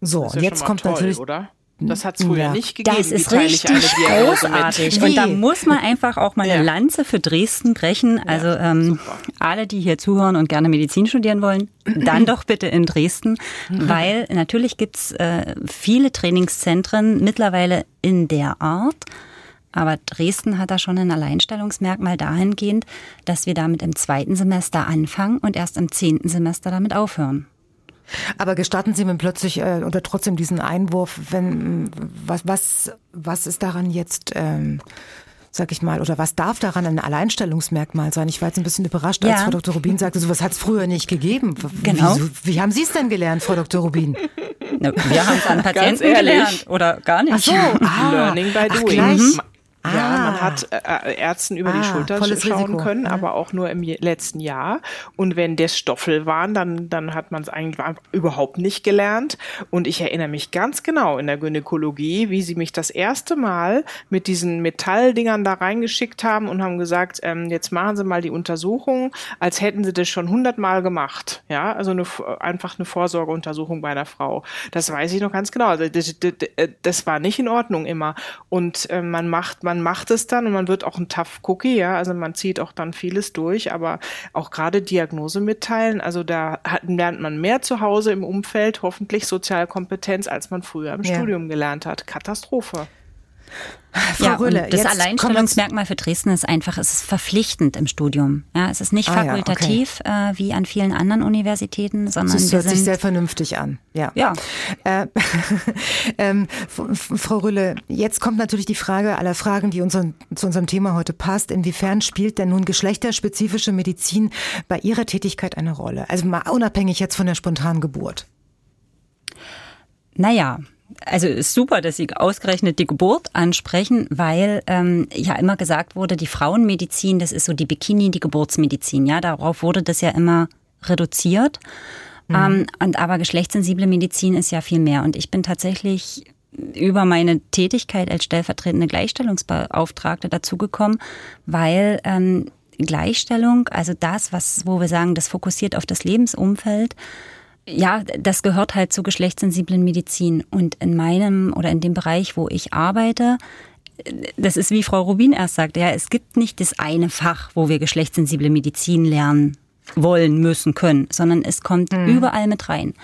S3: So, und jetzt kommt toll, natürlich oder? Das hat es früher ja. nicht gegeben.
S6: Das ist richtig großartig. Und da muss man einfach auch mal eine ja. Lanze für Dresden brechen. Also ähm, alle, die hier zuhören und gerne Medizin studieren wollen, dann doch bitte in Dresden, weil natürlich gibt's äh, viele Trainingszentren mittlerweile in der Art. Aber Dresden hat da schon ein Alleinstellungsmerkmal dahingehend, dass wir damit im zweiten Semester anfangen und erst im zehnten Semester damit aufhören.
S2: Aber gestatten Sie mir plötzlich äh, oder trotzdem diesen Einwurf, wenn was was was ist daran jetzt ähm, sag ich mal, oder was darf daran ein Alleinstellungsmerkmal sein? Ich war jetzt ein bisschen überrascht, als ja. Frau Dr. Rubin sagte, sowas hat es früher nicht gegeben.
S6: Genau.
S2: Wie, wie haben Sie es denn gelernt, Frau Dr. Rubin?
S6: Wir haben es an Patienten gelernt oder gar nicht. Ach
S3: so, ah, Learning by doing. Mhm. Ah. Ja, man hat äh, äh, Ärzten über ah, die Schulter schauen Risiko. können, aber auch nur im letzten Jahr. Und wenn das Stoffel waren, dann, dann hat man es eigentlich überhaupt nicht gelernt. Und ich erinnere mich ganz genau in der Gynäkologie, wie sie mich das erste Mal mit diesen Metalldingern da reingeschickt haben und haben gesagt, ähm, jetzt machen Sie mal die Untersuchung, als hätten Sie das schon hundertmal gemacht. Ja, also eine, einfach eine Vorsorgeuntersuchung bei einer Frau. Das weiß ich noch ganz genau. Also das, das, das war nicht in Ordnung immer. Und äh, man macht, man man macht es dann und man wird auch ein Tough Cookie, ja, also man zieht auch dann vieles durch, aber auch gerade Diagnose mitteilen, also da hat, lernt man mehr zu Hause im Umfeld, hoffentlich Sozialkompetenz, als man früher im ja. Studium gelernt hat. Katastrophe.
S6: Frau ja, Röhle, das Alleinstellungsmerkmal für Dresden ist einfach, es ist verpflichtend im Studium. Ja, es ist nicht ah, fakultativ ja, okay. äh, wie an vielen anderen Universitäten, sondern
S2: das hört sich sehr vernünftig an. Ja.
S6: ja.
S2: Äh, ähm, Frau Rülle, jetzt kommt natürlich die Frage aller Fragen, die unseren, zu unserem Thema heute passt. Inwiefern spielt denn nun geschlechterspezifische Medizin bei Ihrer Tätigkeit eine Rolle? Also mal unabhängig jetzt von der spontanen Geburt.
S6: Naja, also ist super, dass Sie ausgerechnet die Geburt ansprechen, weil ähm, ja immer gesagt wurde, die Frauenmedizin, das ist so die Bikini, die Geburtsmedizin. Ja, darauf wurde das ja immer reduziert. Mhm. Ähm, und aber geschlechtssensible Medizin ist ja viel mehr. Und ich bin tatsächlich über meine Tätigkeit als stellvertretende Gleichstellungsbeauftragte dazugekommen, weil ähm, Gleichstellung, also das, was, wo wir sagen, das fokussiert auf das Lebensumfeld, ja, das gehört halt zur geschlechtssensiblen Medizin. Und in meinem oder in dem Bereich, wo ich arbeite, das ist wie Frau Rubin erst sagte, ja, es gibt nicht das eine Fach, wo wir geschlechtssensible Medizin lernen wollen, müssen, können, sondern es kommt mhm. überall mit rein.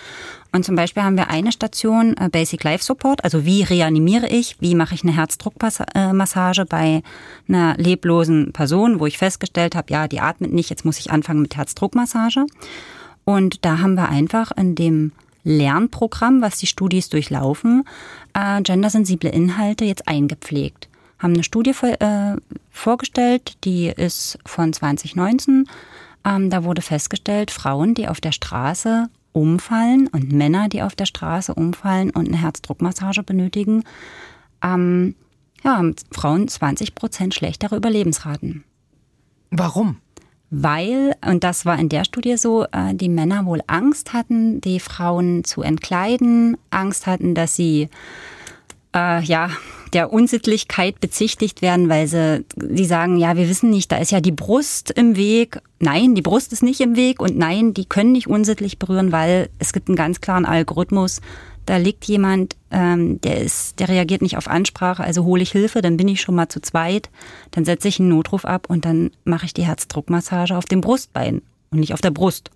S6: Und zum Beispiel haben wir eine Station, äh, Basic Life Support, also wie reanimiere ich, wie mache ich eine Herzdruckmassage bei einer leblosen Person, wo ich festgestellt habe, ja, die atmet nicht, jetzt muss ich anfangen mit Herzdruckmassage. Und da haben wir einfach in dem Lernprogramm, was die Studis durchlaufen, äh, gendersensible Inhalte jetzt eingepflegt. Haben eine Studie äh, vorgestellt, die ist von 2019. Ähm, da wurde festgestellt, Frauen, die auf der Straße umfallen und Männer, die auf der Straße umfallen und eine Herzdruckmassage benötigen, ähm, ja, haben Frauen 20 Prozent schlechtere Überlebensraten.
S2: Warum?
S6: Weil, und das war in der Studie so, äh, die Männer wohl Angst hatten, die Frauen zu entkleiden, Angst hatten, dass sie äh, ja der Unsittlichkeit bezichtigt werden, weil sie die sagen, ja, wir wissen nicht, da ist ja die Brust im Weg. Nein, die Brust ist nicht im Weg und nein, die können nicht unsittlich berühren, weil es gibt einen ganz klaren Algorithmus, da liegt jemand, ähm, der ist, der reagiert nicht auf Ansprache, also hole ich Hilfe, dann bin ich schon mal zu zweit, dann setze ich einen Notruf ab und dann mache ich die Herzdruckmassage auf dem Brustbein und nicht auf der Brust.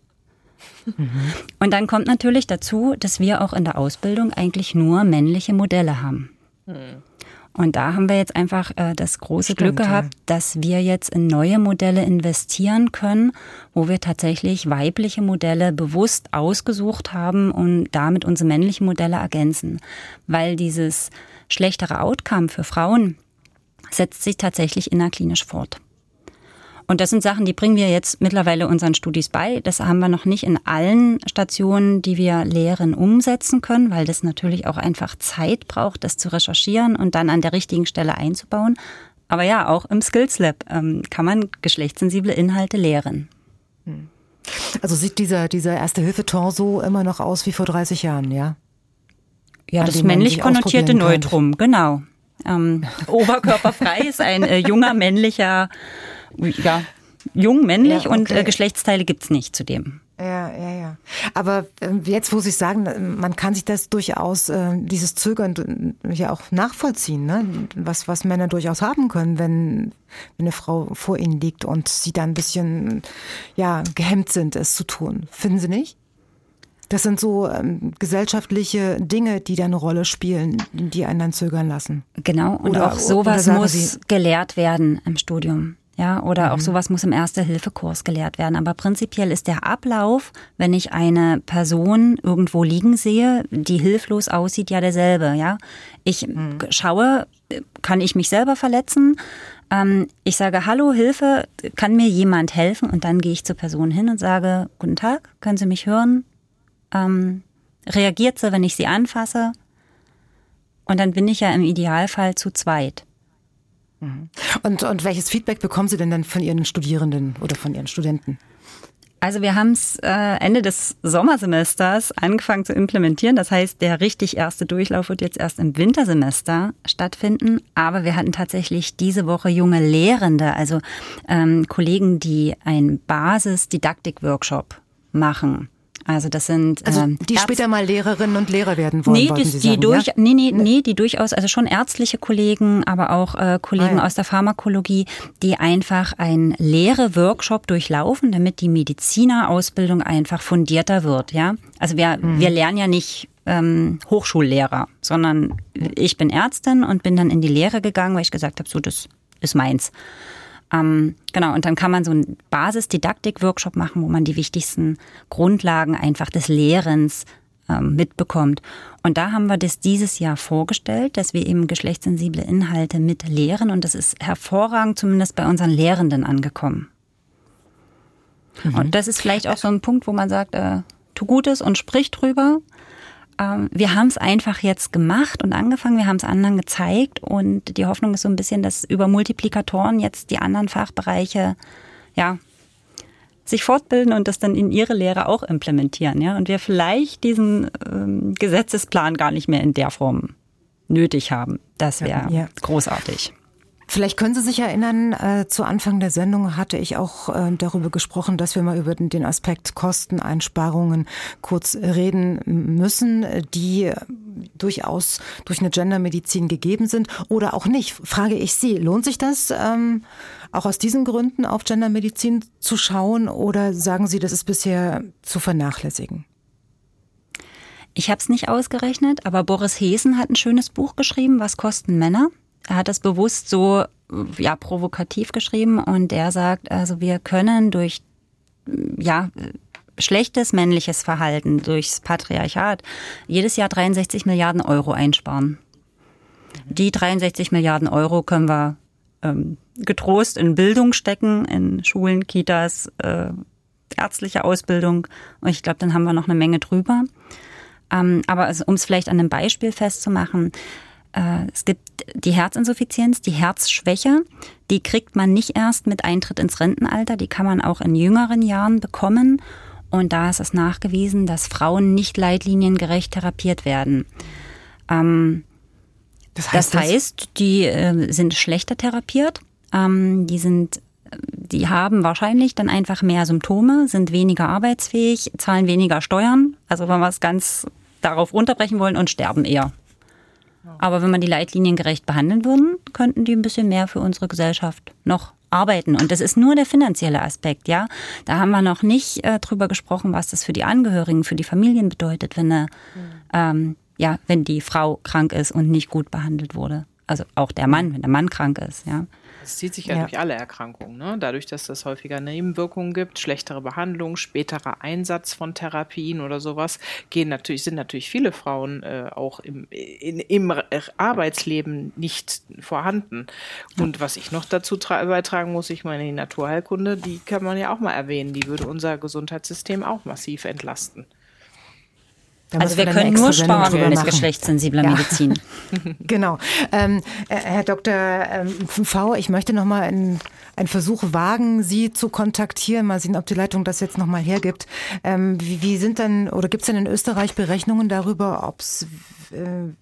S6: Mhm. Und dann kommt natürlich dazu, dass wir auch in der Ausbildung eigentlich nur männliche Modelle haben. Mhm. Und da haben wir jetzt einfach äh, das große Stimmt, Glück gehabt, ja. dass wir jetzt in neue Modelle investieren können, wo wir tatsächlich weibliche Modelle bewusst ausgesucht haben und damit unsere männlichen Modelle ergänzen. Weil dieses schlechtere Outcome für Frauen setzt sich tatsächlich innerklinisch fort. Und das sind Sachen, die bringen wir jetzt mittlerweile unseren Studis bei. Das haben wir noch nicht in allen Stationen, die wir lehren, umsetzen können, weil das natürlich auch einfach Zeit braucht, das zu recherchieren und dann an der richtigen Stelle einzubauen. Aber ja, auch im Skills Lab ähm, kann man geschlechtssensible Inhalte lehren. Hm.
S2: Also sieht dieser, dieser Erste-Hilfe-Torso immer noch aus wie vor 30 Jahren, ja?
S6: Ja, das männlich konnotierte Neutrum, genau. Ähm, oberkörperfrei ist ein äh, junger männlicher ja, jung, männlich ja, okay. und äh, Geschlechtsteile gibt's nicht zudem.
S2: Ja, ja, ja. Aber äh, jetzt, wo Sie sagen, man kann sich das durchaus, äh, dieses Zögern ja auch nachvollziehen, ne? was, was Männer durchaus haben können, wenn, wenn eine Frau vor ihnen liegt und sie dann ein bisschen ja, gehemmt sind, es zu tun. Finden Sie nicht? Das sind so ähm, gesellschaftliche Dinge, die da eine Rolle spielen, die einen dann zögern lassen.
S6: Genau, und oder, auch sowas muss gelehrt werden im Studium. Ja, oder mhm. auch sowas muss im Erste-Hilfe-Kurs gelehrt werden. Aber prinzipiell ist der Ablauf, wenn ich eine Person irgendwo liegen sehe, die hilflos aussieht, ja derselbe. Ja, ich mhm. schaue, kann ich mich selber verletzen? Ähm, ich sage, hallo, Hilfe, kann mir jemand helfen? Und dann gehe ich zur Person hin und sage, guten Tag, können Sie mich hören? Ähm, reagiert sie, wenn ich sie anfasse? Und dann bin ich ja im Idealfall zu zweit.
S2: Mhm. Und, und welches Feedback bekommen Sie denn dann von Ihren Studierenden oder von Ihren Studenten?
S6: Also wir haben es äh, Ende des Sommersemesters angefangen zu implementieren. Das heißt, der richtig erste Durchlauf wird jetzt erst im Wintersemester stattfinden. Aber wir hatten tatsächlich diese Woche junge Lehrende, also ähm, Kollegen, die einen Basis-Didaktik-Workshop machen. Also das sind
S2: also ähm, die später mal Lehrerinnen und Lehrer werden wollen. Nee,
S6: die,
S2: Sie
S6: die
S2: sagen,
S6: durch,
S2: ja?
S6: nee, nee, nee, die durchaus, also schon ärztliche Kollegen, aber auch äh, Kollegen ah, ja. aus der Pharmakologie, die einfach einen Lehre-Workshop durchlaufen, damit die Medizinerausbildung einfach fundierter wird. Ja, also wir mhm. wir lernen ja nicht ähm, Hochschullehrer, sondern ich bin Ärztin und bin dann in die Lehre gegangen, weil ich gesagt habe, so das ist meins. Ähm, genau, und dann kann man so einen Basis-Didaktik-Workshop machen, wo man die wichtigsten Grundlagen einfach des Lehrens ähm, mitbekommt. Und da haben wir das dieses Jahr vorgestellt, dass wir eben geschlechtssensible Inhalte mit lehren und das ist hervorragend zumindest bei unseren Lehrenden angekommen. Mhm. Und das ist vielleicht auch so ein Punkt, wo man sagt, äh, tu Gutes und sprich drüber. Ähm, wir haben es einfach jetzt gemacht und angefangen, wir haben es anderen gezeigt und die Hoffnung ist so ein bisschen, dass über Multiplikatoren jetzt die anderen Fachbereiche ja sich fortbilden und das dann in ihre Lehre auch implementieren, ja, und wir vielleicht diesen ähm, Gesetzesplan gar nicht mehr in der Form nötig haben. Das wäre ja. großartig.
S2: Vielleicht können Sie sich erinnern, äh, zu Anfang der Sendung hatte ich auch äh, darüber gesprochen, dass wir mal über den, Aspekt Kosteneinsparungen kurz reden müssen, die durchaus durch eine Gendermedizin gegeben sind oder auch nicht. Frage ich Sie, lohnt sich das ähm, auch aus diesen Gründen auf Gendermedizin zu schauen oder sagen Sie, das ist bisher zu vernachlässigen?
S6: Ich habe es nicht ausgerechnet, aber Boris Hesen hat ein schönes Buch geschrieben, Was kosten Männer? Er hat das bewusst so ja provokativ geschrieben und er sagt, also wir können durch ja schlechtes männliches Verhalten durchs Patriarchat jedes Jahr 63 Milliarden Euro einsparen. Die 63 Milliarden Euro können wir ähm, getrost in Bildung stecken, in Schulen, Kitas, äh, ärztliche Ausbildung. Und ich glaube, dann haben wir noch eine Menge drüber. Ähm, aber also, um es vielleicht an einem Beispiel festzumachen, äh, es gibt die Herzinsuffizienz, die Herzschwäche. Die kriegt man nicht erst mit Eintritt ins Rentenalter, die kann man auch in jüngeren Jahren bekommen. Und da ist es nachgewiesen, dass Frauen nicht leitliniengerecht therapiert werden. Ähm, das heißt, das heißt die äh, sind schlechter therapiert. Ähm, die sind die haben wahrscheinlich dann einfach mehr Symptome, sind weniger arbeitsfähig, zahlen weniger Steuern, also wenn wir es ganz darauf unterbrechen wollen und sterben eher. Aber wenn man die Leitlinien gerecht behandeln würden, könnten die ein bisschen mehr für unsere Gesellschaft noch arbeiten. Und das ist nur der finanzielle Aspekt, ja. Da haben wir noch nicht äh, drüber gesprochen, was das für die Angehörigen, für die Familien bedeutet, wenn eine, ähm, ja, wenn die Frau krank ist und nicht gut behandelt wurde. Also auch der Mann, wenn der Mann krank ist, ja.
S3: Das zieht sich ja, ja, durch alle Erkrankungen. Ne? Dadurch, dass es häufiger Nebenwirkungen gibt, schlechtere Behandlung, späterer Einsatz von Therapien oder sowas, gehen natürlich, sind natürlich viele Frauen äh, auch im, in, im Arbeitsleben nicht vorhanden. Und was ich noch dazu beitragen muss, ich meine, die Naturheilkunde, die kann man ja auch mal erwähnen, die würde unser Gesundheitssystem auch massiv entlasten.
S6: Also wir können nur sparen mit geschlechtssensibler ja. Medizin.
S2: genau. Ähm, äh, Herr Dr. Ähm, v, ich möchte noch mal einen, einen Versuch wagen, Sie zu kontaktieren. Mal sehen, ob die Leitung das jetzt noch mal hergibt. Ähm, wie, wie, sind denn oder gibt es denn in Österreich Berechnungen darüber, ob es äh,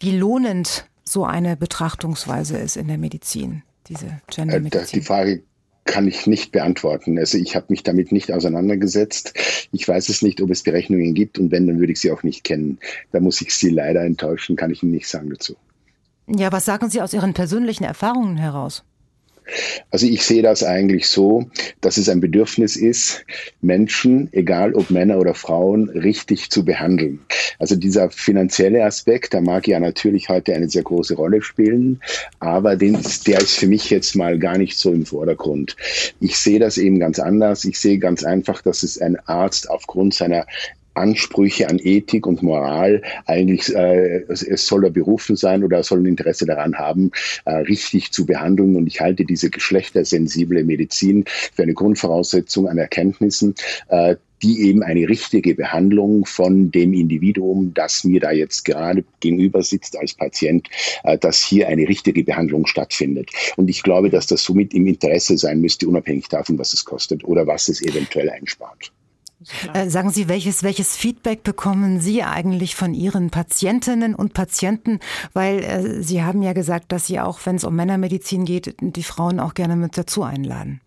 S2: wie lohnend so eine Betrachtungsweise ist in der Medizin? Diese äh, Gendermedizin.
S4: Die Frage kann ich nicht beantworten. Also ich habe mich damit nicht auseinandergesetzt. Ich weiß es nicht, ob es Berechnungen gibt und wenn, dann würde ich sie auch nicht kennen. Da muss ich Sie leider enttäuschen, kann ich Ihnen nicht sagen dazu.
S2: Ja, was sagen Sie aus Ihren persönlichen Erfahrungen heraus?
S4: Also ich sehe das eigentlich so, dass es ein Bedürfnis ist, Menschen, egal ob Männer oder Frauen, richtig zu behandeln. Also dieser finanzielle Aspekt, der mag ja natürlich heute eine sehr große Rolle spielen, aber den, der ist für mich jetzt mal gar nicht so im Vordergrund. Ich sehe das eben ganz anders. Ich sehe ganz einfach, dass es ein Arzt aufgrund seiner Ansprüche an Ethik und Moral eigentlich, äh, es, es soll er berufen sein oder er soll ein Interesse daran haben, äh, richtig zu behandeln. Und ich halte diese geschlechtersensible Medizin für eine Grundvoraussetzung an Erkenntnissen, äh, die eben eine richtige Behandlung von dem Individuum, das mir da jetzt gerade gegenüber sitzt als Patient, äh, dass hier eine richtige Behandlung stattfindet. Und ich glaube, dass das somit im Interesse sein müsste, unabhängig davon, was es kostet oder was es eventuell einspart.
S2: Äh, sagen Sie, welches, welches Feedback bekommen Sie eigentlich von Ihren Patientinnen und Patienten? Weil äh, Sie haben ja gesagt, dass Sie auch, wenn es um Männermedizin geht, die Frauen auch gerne mit dazu einladen.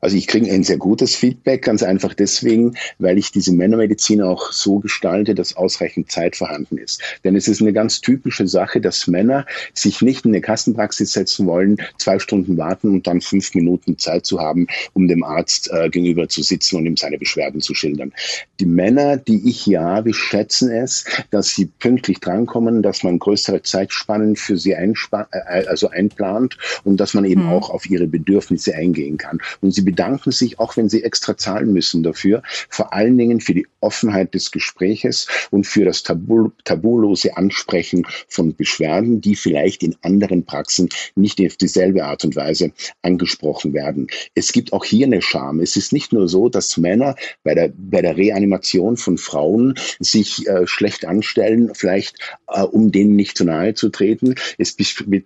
S4: Also ich kriege ein sehr gutes Feedback, ganz einfach deswegen, weil ich diese Männermedizin auch so gestalte, dass ausreichend Zeit vorhanden ist. Denn es ist eine ganz typische Sache, dass Männer sich nicht in eine Kassenpraxis setzen wollen, zwei Stunden warten und dann fünf Minuten Zeit zu haben, um dem Arzt äh, gegenüber zu sitzen und ihm seine Beschwerden zu schildern. Die Männer, die ich hier habe, schätzen es, dass sie pünktlich drankommen, dass man größere Zeitspannen für sie einspa äh, also einplant und dass man eben mhm. auch auf ihre Bedürfnisse eingehen kann. Und sie bedanken sich, auch wenn sie extra zahlen müssen dafür, vor allen Dingen für die Offenheit des Gespräches und für das tabu, tabulose Ansprechen von Beschwerden, die vielleicht in anderen Praxen nicht auf dieselbe Art und Weise angesprochen werden. Es gibt auch hier eine Scham. Es ist nicht nur so, dass Männer bei der, bei der Reanimation von Frauen sich äh, schlecht anstellen, vielleicht äh, um denen nicht zu nahe zu treten. Es,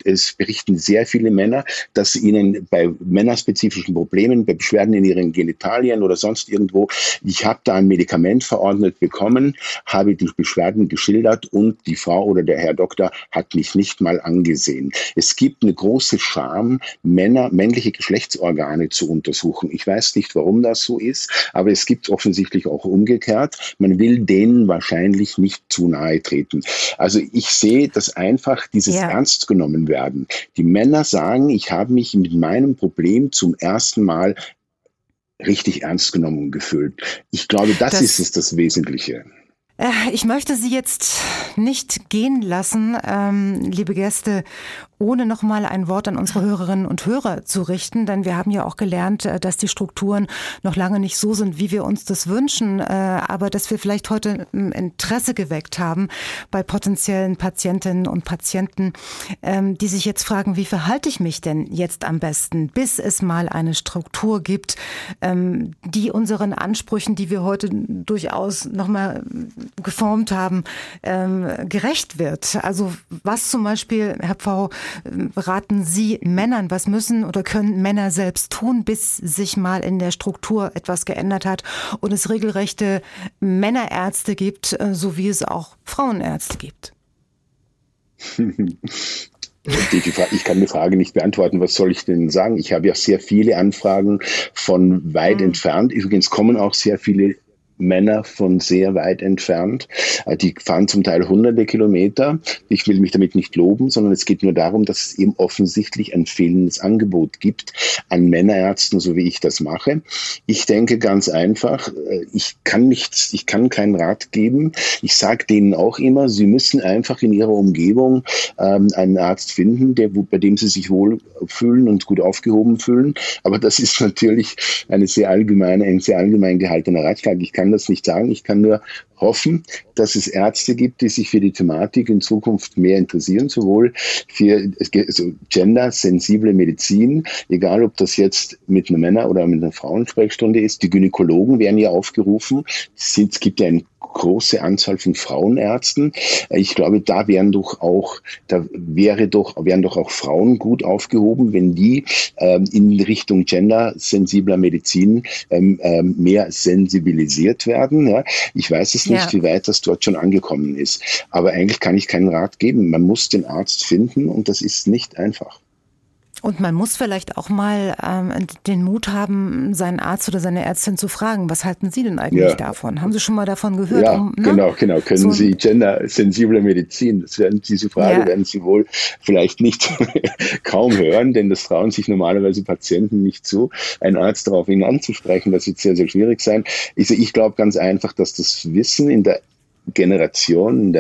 S4: es berichten sehr viele Männer, dass ihnen bei männerspezifischen Problemen Problemen, bei Beschwerden in ihren Genitalien oder sonst irgendwo. Ich habe da ein Medikament verordnet bekommen, habe die Beschwerden geschildert und die Frau oder der Herr Doktor hat mich nicht mal angesehen. Es gibt eine große Scham, Männer, männliche Geschlechtsorgane zu untersuchen. Ich weiß nicht, warum das so ist, aber es gibt offensichtlich auch umgekehrt. Man will denen wahrscheinlich nicht zu nahe treten. Also ich sehe, dass einfach dieses ja. ernst genommen werden. Die Männer sagen, ich habe mich mit meinem Problem zum ersten Mal richtig ernst genommen gefühlt. Ich glaube, das, das ist es das Wesentliche.
S2: Äh, ich möchte Sie jetzt nicht gehen lassen, ähm, liebe Gäste, ohne nochmal ein Wort an unsere Hörerinnen und Hörer zu richten, denn wir haben ja auch gelernt, äh, dass die Strukturen noch lange nicht so sind, wie wir uns das wünschen, äh, aber dass wir vielleicht heute Interesse geweckt haben bei potenziellen Patientinnen und Patienten, ähm, die sich jetzt fragen, wie verhalte ich mich denn jetzt am besten, bis es mal eine Struktur gibt, ähm, die unseren Ansprüchen, die wir heute durchaus nochmal geformt haben, ähm, gerecht wird. Also was zum Beispiel, Herr Pfau, raten Sie Männern, was müssen oder können Männer selbst tun, bis sich mal in der Struktur etwas geändert hat und es regelrechte Männerärzte gibt, äh, so wie es auch Frauenärzte gibt?
S4: Ich kann die Frage nicht beantworten. Was soll ich denn sagen? Ich habe ja sehr viele Anfragen von weit mhm. entfernt. Übrigens kommen auch sehr viele Männer von sehr weit entfernt. Äh, die fahren zum Teil hunderte Kilometer. Ich will mich damit nicht loben, sondern es geht nur darum, dass es eben offensichtlich ein fehlendes Angebot gibt an Männerärzten, so wie ich das mache. Ich denke ganz einfach, äh, ich kann nichts, ich kann keinen Rat geben. Ich sage denen auch immer, sie müssen einfach in ihrer Umgebung ähm, einen Arzt finden, der, bei dem sie sich wohl fühlen und gut aufgehoben fühlen. Aber das ist natürlich eine sehr allgemeine, ein sehr allgemein gehaltener Ratschlag. Ich kann kann das nicht sagen. Ich kann nur hoffen, dass es Ärzte gibt, die sich für die Thematik in Zukunft mehr interessieren, sowohl für also gendersensible Medizin, egal ob das jetzt mit einer Männer- oder mit einer Frauensprechstunde ist. Die Gynäkologen werden ja aufgerufen. Es gibt ja ein große Anzahl von Frauenärzten. Ich glaube, da wären doch auch, da wäre doch, wären doch auch Frauen gut aufgehoben, wenn die ähm, in Richtung gendersensibler Medizin ähm, ähm, mehr sensibilisiert werden. Ja. Ich weiß es nicht, ja. wie weit das dort schon angekommen ist. Aber eigentlich kann ich keinen Rat geben. Man muss den Arzt finden und das ist nicht einfach.
S2: Und man muss vielleicht auch mal ähm, den Mut haben, seinen Arzt oder seine Ärztin zu fragen, was halten Sie denn eigentlich ja. davon? Haben Sie schon mal davon gehört?
S4: Ja, um, ne? genau, genau. Können so Sie gendersensible Medizin, das werden, diese Frage ja. werden Sie wohl vielleicht nicht kaum hören, denn das trauen sich normalerweise Patienten nicht zu, einen Arzt darauf hin anzusprechen. Das wird sehr, sehr schwierig sein. Also ich glaube ganz einfach, dass das Wissen in der Generation,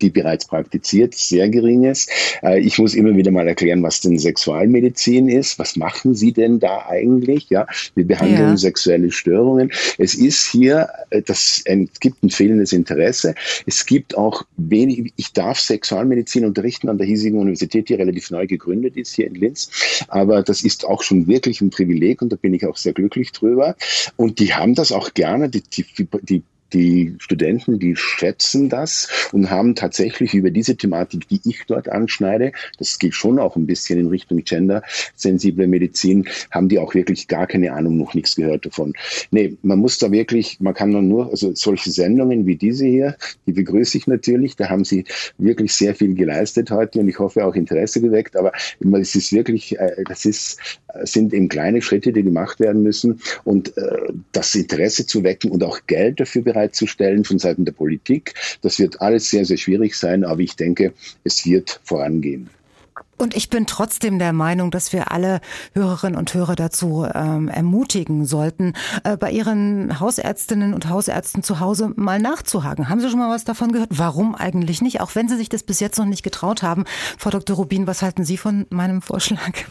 S4: die bereits praktiziert, sehr gering ist. Äh, ich muss immer wieder mal erklären, was denn Sexualmedizin ist. Was machen Sie denn da eigentlich? Ja, wir behandeln ja. sexuelle Störungen. Es ist hier, äh, das, es gibt ein fehlendes Interesse. Es gibt auch wenig, ich darf Sexualmedizin unterrichten an der hiesigen Universität, die relativ neu gegründet ist hier in Linz. Aber das ist auch schon wirklich ein Privileg und da bin ich auch sehr glücklich drüber. Und die haben das auch gerne, die, die, die die Studenten, die schätzen das und haben tatsächlich über diese Thematik, die ich dort anschneide, das geht schon auch ein bisschen in Richtung gendersensible Medizin, haben die auch wirklich gar keine Ahnung, noch nichts gehört davon. Nee, man muss da wirklich, man kann nur, also solche Sendungen wie diese hier, die begrüße ich natürlich, da haben sie wirklich sehr viel geleistet heute und ich hoffe auch Interesse geweckt, aber es ist wirklich, äh, das ist, sind eben kleine Schritte, die gemacht werden müssen und äh, das Interesse zu wecken und auch Geld dafür bereitzustellen von Seiten der Politik. Das wird alles sehr, sehr schwierig sein, aber ich denke, es wird vorangehen.
S2: Und ich bin trotzdem der Meinung, dass wir alle Hörerinnen und Hörer dazu ähm, ermutigen sollten, äh, bei ihren Hausärztinnen und Hausärzten zu Hause mal nachzuhaken. Haben Sie schon mal was davon gehört? Warum eigentlich nicht? Auch wenn Sie sich das bis jetzt noch nicht getraut haben. Frau Dr. Rubin, was halten Sie von meinem Vorschlag?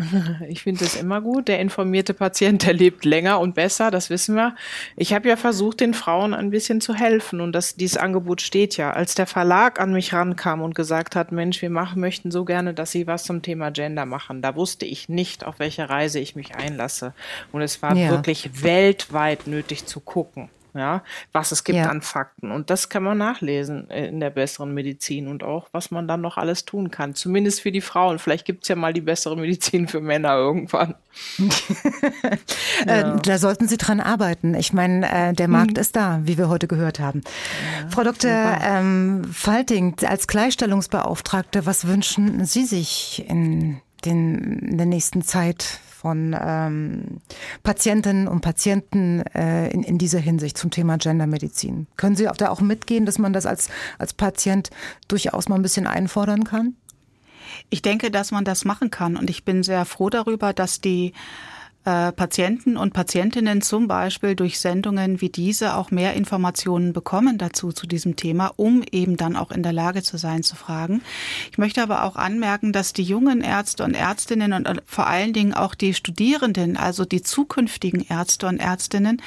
S3: Ich finde es immer gut. Der informierte Patient, der lebt länger und besser, das wissen wir. Ich habe ja versucht, den Frauen ein bisschen zu helfen und das, dieses Angebot steht ja. Als der Verlag an mich rankam und gesagt hat, Mensch, wir machen, möchten so gerne, dass Sie was zum Thema Gender machen, da wusste ich nicht, auf welche Reise ich mich einlasse. Und es war ja. wirklich weltweit nötig zu gucken ja, was es gibt ja. an Fakten. Und das kann man nachlesen in der besseren Medizin und auch, was man dann noch alles tun kann. Zumindest für die Frauen. Vielleicht gibt es ja mal die bessere Medizin für Männer irgendwann.
S2: ja. äh, da sollten Sie dran arbeiten. Ich meine, äh, der Markt hm. ist da, wie wir heute gehört haben. Ja, Frau Dr. Ähm, Falting, als Gleichstellungsbeauftragte, was wünschen Sie sich in, den, in der nächsten Zeit von ähm, Patientinnen und Patienten äh, in, in dieser Hinsicht zum Thema Gendermedizin. Können Sie auch da auch mitgehen, dass man das als, als Patient durchaus mal ein bisschen einfordern kann?
S5: Ich denke, dass man das machen kann und ich bin sehr froh darüber, dass die äh, Patienten und Patientinnen zum Beispiel durch Sendungen wie diese auch mehr Informationen bekommen dazu zu diesem Thema, um eben dann auch in der Lage zu sein zu fragen. Ich möchte aber auch anmerken, dass die jungen Ärzte und Ärztinnen und äh, vor allen Dingen auch die Studierenden, also die zukünftigen Ärzte und Ärztinnen,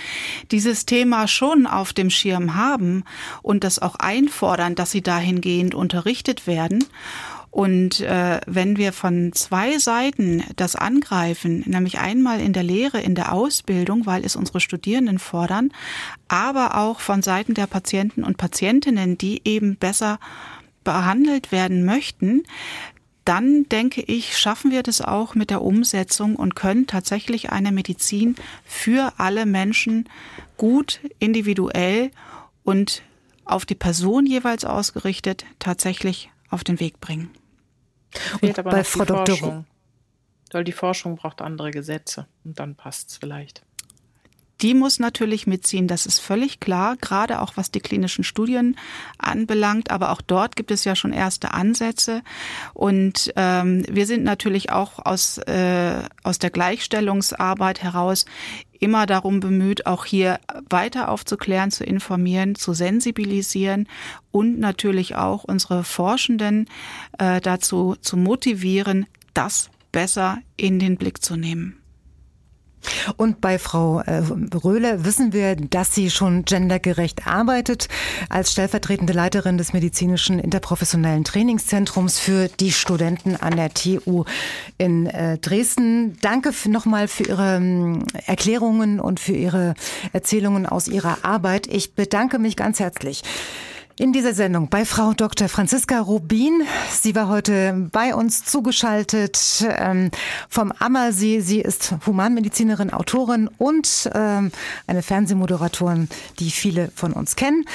S5: dieses Thema schon auf dem Schirm haben und das auch einfordern, dass sie dahingehend unterrichtet werden. Und äh, wenn wir von zwei Seiten das angreifen, nämlich einmal in der Lehre, in der Ausbildung, weil es unsere Studierenden fordern, aber auch von Seiten der Patienten und Patientinnen, die eben besser behandelt werden möchten, dann denke ich, schaffen wir das auch mit der Umsetzung und können tatsächlich eine Medizin für alle Menschen gut, individuell und auf die Person jeweils ausgerichtet tatsächlich auf den Weg bringen.
S3: Fehlt aber bei Frau Dr. Forschung. Weil die Forschung braucht andere Gesetze und dann passt es vielleicht.
S5: Die muss natürlich mitziehen, das ist völlig klar, gerade auch was die klinischen Studien anbelangt. Aber auch dort gibt es ja schon erste Ansätze. Und ähm, wir sind natürlich auch aus, äh, aus der Gleichstellungsarbeit heraus immer darum bemüht, auch hier weiter aufzuklären, zu informieren, zu sensibilisieren und natürlich auch unsere Forschenden äh, dazu zu motivieren, das besser in den Blick zu nehmen.
S2: Und bei Frau äh, Röhle wissen wir, dass sie schon gendergerecht arbeitet als stellvertretende Leiterin des medizinischen interprofessionellen Trainingszentrums für die Studenten an der TU in äh, Dresden. Danke nochmal für Ihre ähm, Erklärungen und für Ihre Erzählungen aus Ihrer Arbeit. Ich bedanke mich ganz herzlich. In dieser Sendung bei Frau Dr. Franziska Rubin. Sie war heute bei uns zugeschaltet ähm, vom Ammersee. Sie ist Humanmedizinerin, Autorin und ähm, eine Fernsehmoderatorin, die viele von uns kennen.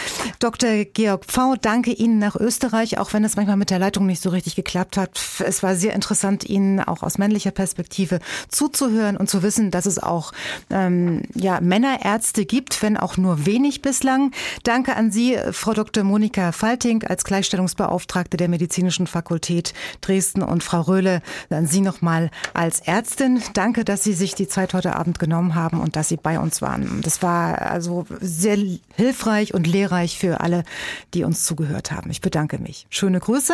S2: Dr. Georg Pfau, danke Ihnen nach Österreich, auch wenn es manchmal mit der Leitung nicht so richtig geklappt hat. Es war sehr interessant, Ihnen auch aus männlicher Perspektive zuzuhören und zu wissen, dass es auch ähm, ja, Männerärzte gibt, wenn auch nur wenig bislang. Danke an Sie, Frau Dr. Monika Falting als Gleichstellungsbeauftragte der Medizinischen Fakultät Dresden und Frau Röhle, an Sie nochmal als Ärztin. Danke, dass Sie sich die Zeit heute Abend genommen haben und dass Sie bei uns waren. Das war also sehr hilfreich und lehrreich für alle, die uns zugehört haben. Ich bedanke mich. Schöne Grüße.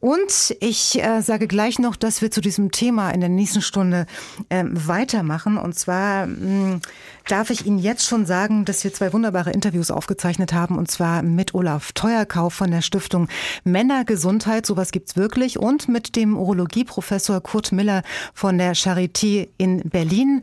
S2: Und ich äh, sage gleich noch, dass wir zu diesem Thema in der nächsten Stunde äh, weitermachen. Und zwar mh, hm, darf ich Ihnen jetzt schon sagen, dass wir zwei wunderbare Interviews aufgezeichnet haben. Und zwar mit Olaf Teuerkauf von der Stiftung Männergesundheit. Sowas gibt's wirklich. Und mit dem Urologieprofessor Kurt Miller von der Charité in Berlin.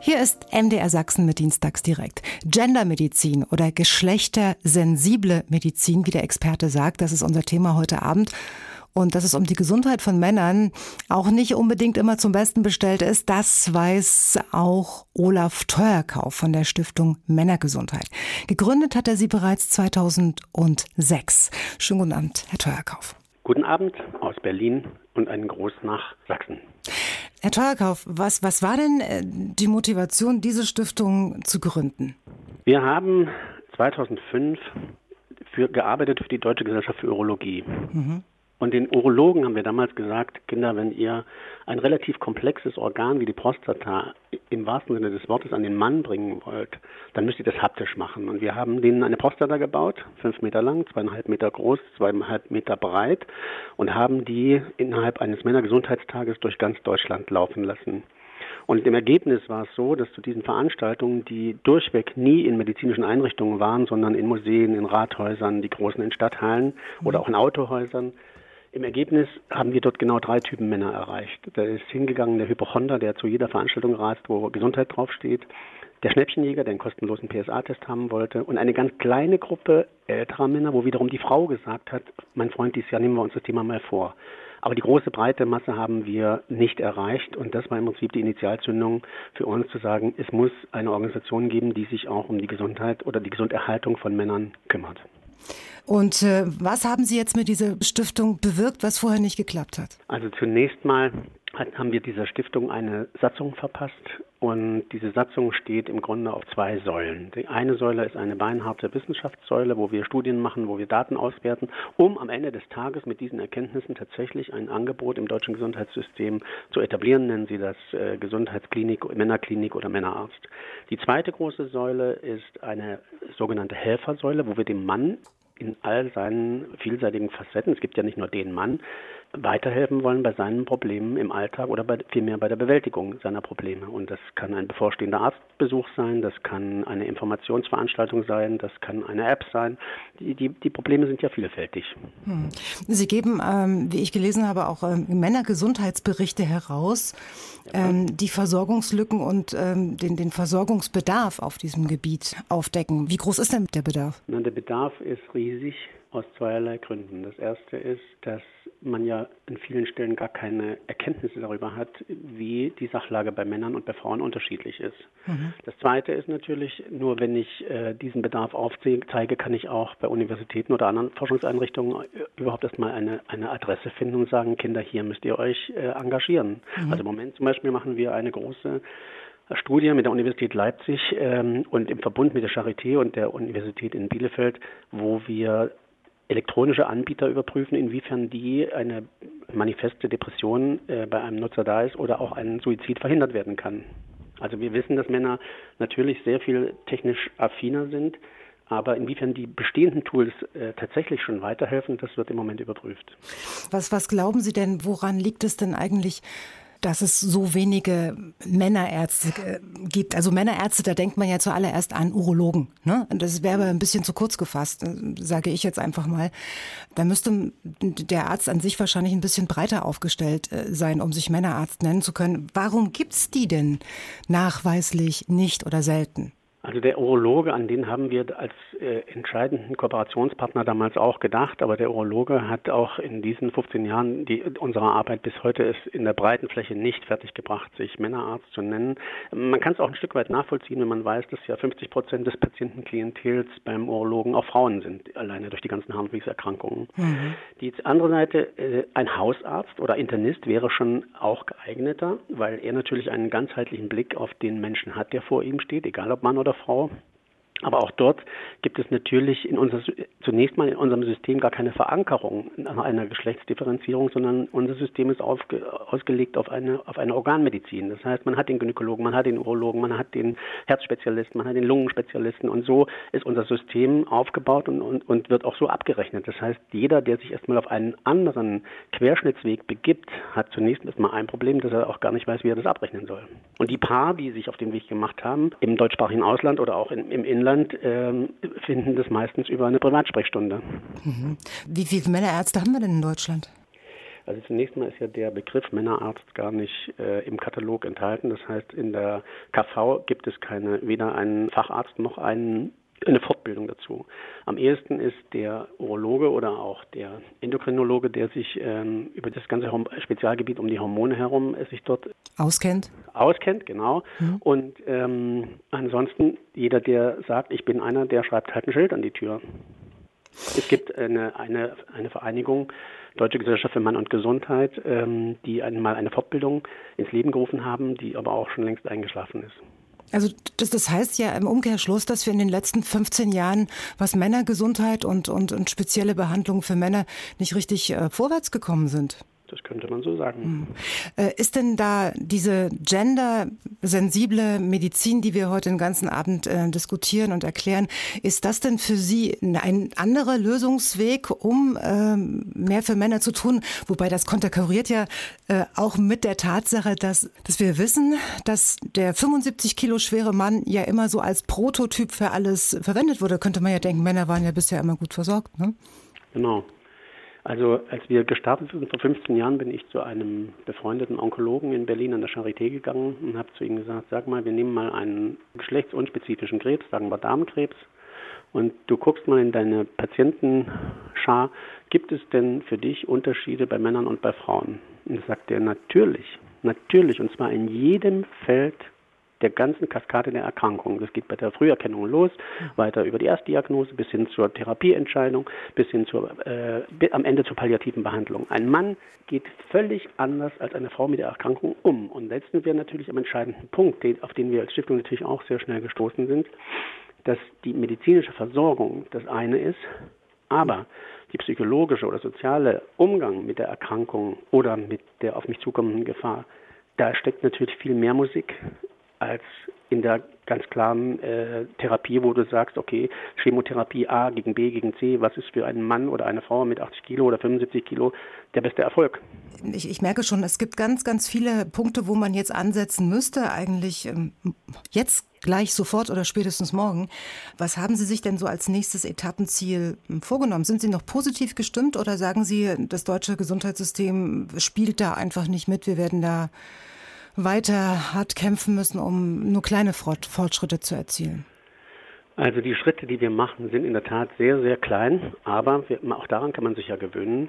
S2: Hier ist MDR Sachsen mit Dienstags direkt. Gendermedizin oder geschlechtersensible Medizin, wie der Experte sagt, das ist unser Thema heute Abend und dass es um die Gesundheit von Männern auch nicht unbedingt immer zum Besten bestellt ist, das weiß auch Olaf Teuerkauf von der Stiftung Männergesundheit. Gegründet hat er sie bereits 2006. Schönen guten Abend, Herr Teuerkauf.
S7: Guten Abend aus Berlin und einen Gruß nach Sachsen.
S2: Herr Teuerkauf, was, was war denn äh, die Motivation, diese Stiftung zu gründen?
S7: Wir haben 2005 für, gearbeitet für die Deutsche Gesellschaft für Urologie. Mhm. Und den Urologen haben wir damals gesagt, Kinder, wenn ihr ein relativ komplexes Organ wie die Prostata im wahrsten Sinne des Wortes an den Mann bringen wollt, dann müsst ihr das haptisch machen. Und wir haben denen eine Prostata gebaut, fünf Meter lang, zweieinhalb Meter groß, zweieinhalb Meter breit und haben die innerhalb eines Männergesundheitstages durch ganz Deutschland laufen lassen. Und im Ergebnis war es so, dass zu diesen Veranstaltungen, die durchweg nie in medizinischen Einrichtungen waren, sondern in Museen, in Rathäusern, die großen in Stadthallen oder auch in Autohäusern, im Ergebnis haben wir dort genau drei Typen Männer erreicht. Da ist hingegangen der Hypochonder, der zu jeder Veranstaltung reist, wo Gesundheit draufsteht, der Schnäppchenjäger, der einen kostenlosen PSA-Test haben wollte und eine ganz kleine Gruppe älterer Männer, wo wiederum die Frau gesagt hat, mein Freund, dieses Jahr nehmen wir uns das Thema mal vor. Aber die große breite Masse haben wir nicht erreicht und das war im Prinzip die Initialzündung für uns zu sagen, es muss eine Organisation geben, die sich auch um die Gesundheit oder die Gesunderhaltung von Männern kümmert.
S2: Und äh, was haben Sie jetzt mit dieser Stiftung bewirkt, was vorher nicht geklappt hat?
S7: Also zunächst mal haben wir dieser Stiftung eine Satzung verpasst und diese Satzung steht im Grunde auf zwei Säulen. Die eine Säule ist eine beinharte Wissenschaftssäule, wo wir Studien machen, wo wir Daten auswerten, um am Ende des Tages mit diesen Erkenntnissen tatsächlich ein Angebot im deutschen Gesundheitssystem zu etablieren, nennen Sie das äh, Gesundheitsklinik, Männerklinik oder Männerarzt. Die zweite große Säule ist eine sogenannte Helfersäule, wo wir dem Mann in all seinen vielseitigen Facetten, es gibt ja nicht nur den Mann, weiterhelfen wollen bei seinen Problemen im Alltag oder bei, vielmehr bei der Bewältigung seiner Probleme. Und das kann ein bevorstehender Arztbesuch sein, das kann eine Informationsveranstaltung sein, das kann eine App sein. Die, die, die Probleme sind ja vielfältig. Hm.
S2: Sie geben, ähm, wie ich gelesen habe, auch ähm, Männergesundheitsberichte heraus, ähm, die Versorgungslücken und ähm, den, den Versorgungsbedarf auf diesem Gebiet aufdecken. Wie groß ist denn der Bedarf?
S7: Na, der Bedarf ist riesig aus zweierlei Gründen. Das erste ist, dass man ja an vielen Stellen gar keine Erkenntnisse darüber hat, wie die Sachlage bei Männern und bei Frauen unterschiedlich ist. Mhm. Das Zweite ist natürlich, nur wenn ich äh, diesen Bedarf aufzeige, kann ich auch bei Universitäten oder anderen Forschungseinrichtungen äh, überhaupt erstmal eine, eine Adresse finden und sagen, Kinder, hier müsst ihr euch äh, engagieren. Mhm. Also im Moment zum Beispiel machen wir eine große Studie mit der Universität Leipzig ähm, und im Verbund mit der Charité und der Universität in Bielefeld, wo wir elektronische Anbieter überprüfen, inwiefern die eine manifeste Depression äh, bei einem Nutzer da ist oder auch ein Suizid verhindert werden kann. Also wir wissen, dass Männer natürlich sehr viel technisch affiner sind, aber inwiefern die bestehenden Tools äh, tatsächlich schon weiterhelfen, das wird im Moment überprüft.
S2: Was, was glauben Sie denn, woran liegt es denn eigentlich, dass es so wenige Männerärzte äh, gibt. Also Männerärzte, da denkt man ja zuallererst an Urologen. Ne? Das wäre ein bisschen zu kurz gefasst, äh, sage ich jetzt einfach mal. Da müsste der Arzt an sich wahrscheinlich ein bisschen breiter aufgestellt äh, sein, um sich Männerarzt nennen zu können. Warum gibt's die denn nachweislich nicht oder selten?
S7: Also der Urologe, an den haben wir als äh, entscheidenden Kooperationspartner damals auch gedacht, aber der Urologe hat auch in diesen 15 Jahren die, unserer Arbeit bis heute es in der breiten Fläche nicht fertiggebracht, sich Männerarzt zu nennen. Man kann es auch ein Stück weit nachvollziehen, wenn man weiß, dass ja 50 Prozent des Patientenklientels beim Urologen auch Frauen sind, alleine durch die ganzen Harnwegserkrankungen. Mhm. Die andere Seite, äh, ein Hausarzt oder Internist wäre schon auch geeigneter, weil er natürlich einen ganzheitlichen Blick auf den Menschen hat, der vor ihm steht, egal ob Mann oder Frau. Aber auch dort gibt es natürlich in unser, zunächst mal in unserem System gar keine Verankerung einer Geschlechtsdifferenzierung, sondern unser System ist aufge, ausgelegt auf eine, auf eine Organmedizin. Das heißt, man hat den Gynäkologen, man hat den Urologen, man hat den Herzspezialisten, man hat den Lungenspezialisten und so ist unser System aufgebaut und, und, und wird auch so abgerechnet. Das heißt, jeder, der sich erstmal auf einen anderen Querschnittsweg begibt, hat zunächst erstmal ein Problem, dass er auch gar nicht weiß, wie er das abrechnen soll. Und die Paar, die sich auf den Weg gemacht haben, im deutschsprachigen Ausland oder auch in, im Inland, Inland äh, finden das meistens über eine Privatsprechstunde.
S2: Mhm. Wie viele Männerärzte haben wir denn in Deutschland?
S7: Also zunächst mal ist ja der Begriff Männerarzt gar nicht äh, im Katalog enthalten. Das heißt, in der KV gibt es keine, weder einen Facharzt noch einen eine Fortbildung dazu. Am ehesten ist der Urologe oder auch der Endokrinologe, der sich ähm, über das ganze Spezialgebiet um die Hormone herum äh, sich dort
S2: auskennt.
S7: Auskennt, genau. Mhm. Und ähm, ansonsten jeder, der sagt, ich bin einer, der schreibt halt ein Schild an die Tür. Es gibt eine, eine, eine Vereinigung, Deutsche Gesellschaft für Mann und Gesundheit, ähm, die einmal eine Fortbildung ins Leben gerufen haben, die aber auch schon längst eingeschlafen ist.
S2: Also das, das heißt ja im Umkehrschluss, dass wir in den letzten 15 Jahren, was Männergesundheit und, und, und spezielle Behandlung für Männer nicht richtig äh, vorwärts gekommen sind.
S7: Das könnte man so sagen.
S2: Hm. Äh, ist denn da diese gendersensible Medizin, die wir heute den ganzen Abend äh, diskutieren und erklären, ist das denn für Sie ein anderer Lösungsweg, um äh, mehr für Männer zu tun? Wobei das konterkuriert ja äh, auch mit der Tatsache, dass, dass wir wissen, dass der 75 Kilo schwere Mann ja immer so als Prototyp für alles verwendet wurde. Könnte man ja denken, Männer waren ja bisher immer gut versorgt. Ne?
S7: Genau. Also als wir gestartet sind vor 15 Jahren, bin ich zu einem befreundeten Onkologen in Berlin an der Charité gegangen und habe zu ihm gesagt, sag mal, wir nehmen mal einen geschlechtsunspezifischen Krebs, sagen wir Darmkrebs, und du guckst mal in deine Patientenschar, gibt es denn für dich Unterschiede bei Männern und bei Frauen? Und sagt er, natürlich, natürlich, und zwar in jedem Feld der ganzen Kaskade der Erkrankungen. Das geht bei der Früherkennung los, weiter über die Erstdiagnose bis hin zur Therapieentscheidung, bis hin zur, äh, am Ende zur palliativen Behandlung. Ein Mann geht völlig anders als eine Frau mit der Erkrankung um. Und sind wir natürlich am entscheidenden Punkt, auf den wir als Stiftung natürlich auch sehr schnell gestoßen sind, dass die medizinische Versorgung das eine ist, aber die psychologische oder soziale Umgang mit der Erkrankung oder mit der auf mich zukommenden Gefahr, da steckt natürlich viel mehr Musik, als in der ganz klaren äh, Therapie, wo du sagst, okay, Chemotherapie A gegen B gegen C, was ist für einen Mann oder eine Frau mit 80 Kilo oder 75 Kilo der beste Erfolg?
S2: Ich, ich merke schon, es gibt ganz, ganz viele Punkte, wo man jetzt ansetzen müsste, eigentlich ähm, jetzt gleich sofort oder spätestens morgen. Was haben Sie sich denn so als nächstes Etappenziel ähm, vorgenommen? Sind Sie noch positiv gestimmt oder sagen Sie, das deutsche Gesundheitssystem spielt da einfach nicht mit, wir werden da weiter hart kämpfen müssen, um nur kleine Fortschritte zu erzielen?
S7: Also die Schritte, die wir machen, sind in der Tat sehr, sehr klein, aber wir, auch daran kann man sich ja gewöhnen.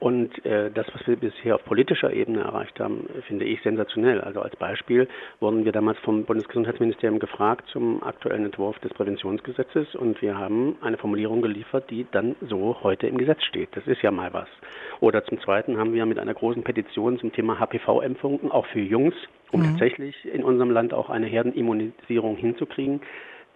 S7: Und äh, das, was wir bisher auf politischer Ebene erreicht haben, finde ich sensationell. Also als Beispiel wurden wir damals vom Bundesgesundheitsministerium gefragt zum aktuellen Entwurf des Präventionsgesetzes und wir haben eine Formulierung geliefert, die dann so heute im Gesetz steht. Das ist ja mal was. Oder zum Zweiten haben wir mit einer großen Petition zum Thema HPV-Impfungen auch für Jungs, um mhm. tatsächlich in unserem Land auch eine Herdenimmunisierung hinzukriegen,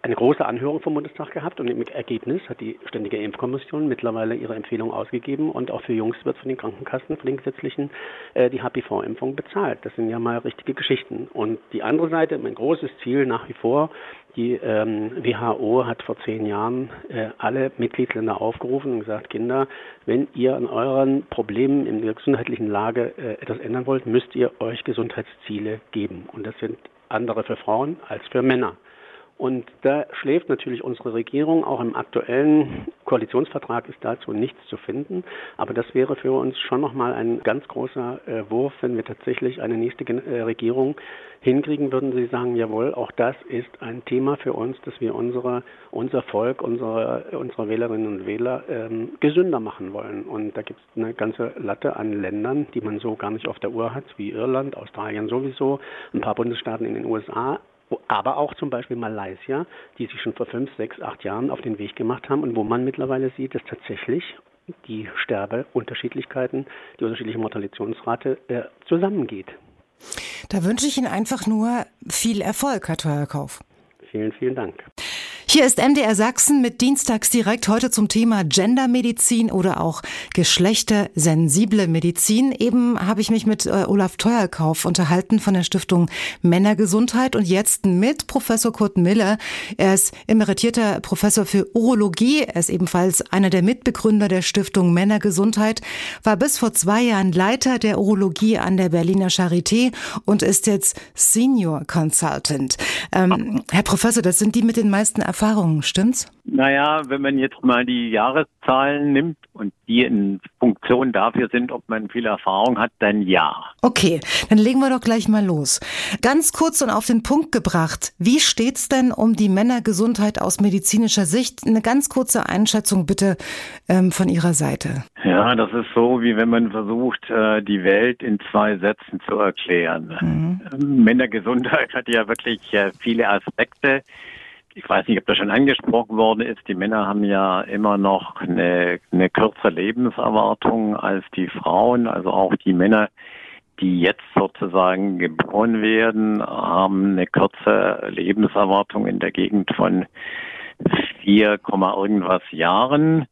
S7: eine große Anhörung vom Bundestag gehabt und im Ergebnis hat die Ständige Impfkommission mittlerweile ihre Empfehlung ausgegeben und auch für Jungs wird von den Krankenkassen, von den gesetzlichen, äh, die HPV-Impfung bezahlt. Das sind ja mal richtige Geschichten. Und die andere Seite, mein großes Ziel nach wie vor, die ähm, WHO hat vor zehn Jahren äh, alle Mitgliedsländer aufgerufen und gesagt, Kinder, wenn ihr an euren Problemen in der gesundheitlichen Lage äh, etwas ändern wollt, müsst ihr euch Gesundheitsziele geben. Und das sind andere für Frauen als für Männer. Und da schläft natürlich unsere Regierung. Auch im aktuellen Koalitionsvertrag ist dazu nichts zu finden. Aber das wäre für uns schon nochmal ein ganz großer äh, Wurf, wenn wir tatsächlich eine nächste äh, Regierung hinkriegen würden. Sie sagen, jawohl, auch das ist ein Thema für uns, dass wir unsere, unser Volk, unsere, unsere Wählerinnen und Wähler ähm, gesünder machen wollen. Und da gibt es eine ganze Latte an Ländern, die man so gar nicht auf der Uhr hat, wie Irland, Australien sowieso, ein paar Bundesstaaten in den USA aber auch zum Beispiel Malaysia, die sich schon vor fünf, sechs, acht Jahren auf den Weg gemacht haben und wo man mittlerweile sieht, dass tatsächlich die Sterbeunterschiedlichkeiten, die unterschiedliche Mortalisationsrate äh, zusammengeht.
S2: Da wünsche ich Ihnen einfach nur viel Erfolg, Herr Teuerkauf.
S7: Vielen, vielen Dank.
S2: Hier ist MDR Sachsen mit Dienstags direkt heute zum Thema Gendermedizin oder auch geschlechtersensible Medizin. Eben habe ich mich mit äh, Olaf Teuerkauf unterhalten von der Stiftung Männergesundheit und jetzt mit Professor Kurt Miller. Er ist emeritierter Professor für Urologie. Er ist ebenfalls einer der Mitbegründer der Stiftung Männergesundheit, war bis vor zwei Jahren Leiter der Urologie an der Berliner Charité und ist jetzt Senior Consultant. Ähm, Herr Professor, das sind die mit den meisten Erfahrungen Erfahrungen, stimmt's?
S8: Naja, wenn man jetzt mal die Jahreszahlen nimmt und die in Funktion dafür sind, ob man viel Erfahrung hat, dann ja.
S2: Okay, dann legen wir doch gleich mal los. Ganz kurz und auf den Punkt gebracht, wie steht's denn um die Männergesundheit aus medizinischer Sicht? Eine ganz kurze Einschätzung bitte ähm, von Ihrer Seite.
S8: Ja, das ist so, wie wenn man versucht, äh, die Welt in zwei Sätzen zu erklären. Mhm. Männergesundheit hat ja wirklich äh, viele Aspekte ich weiß nicht, ob das schon angesprochen worden ist, die Männer haben ja immer noch eine, eine kürzere Lebenserwartung als die Frauen. Also auch die Männer, die jetzt sozusagen geboren werden, haben eine kürzere Lebenserwartung in der Gegend von 4, irgendwas Jahren.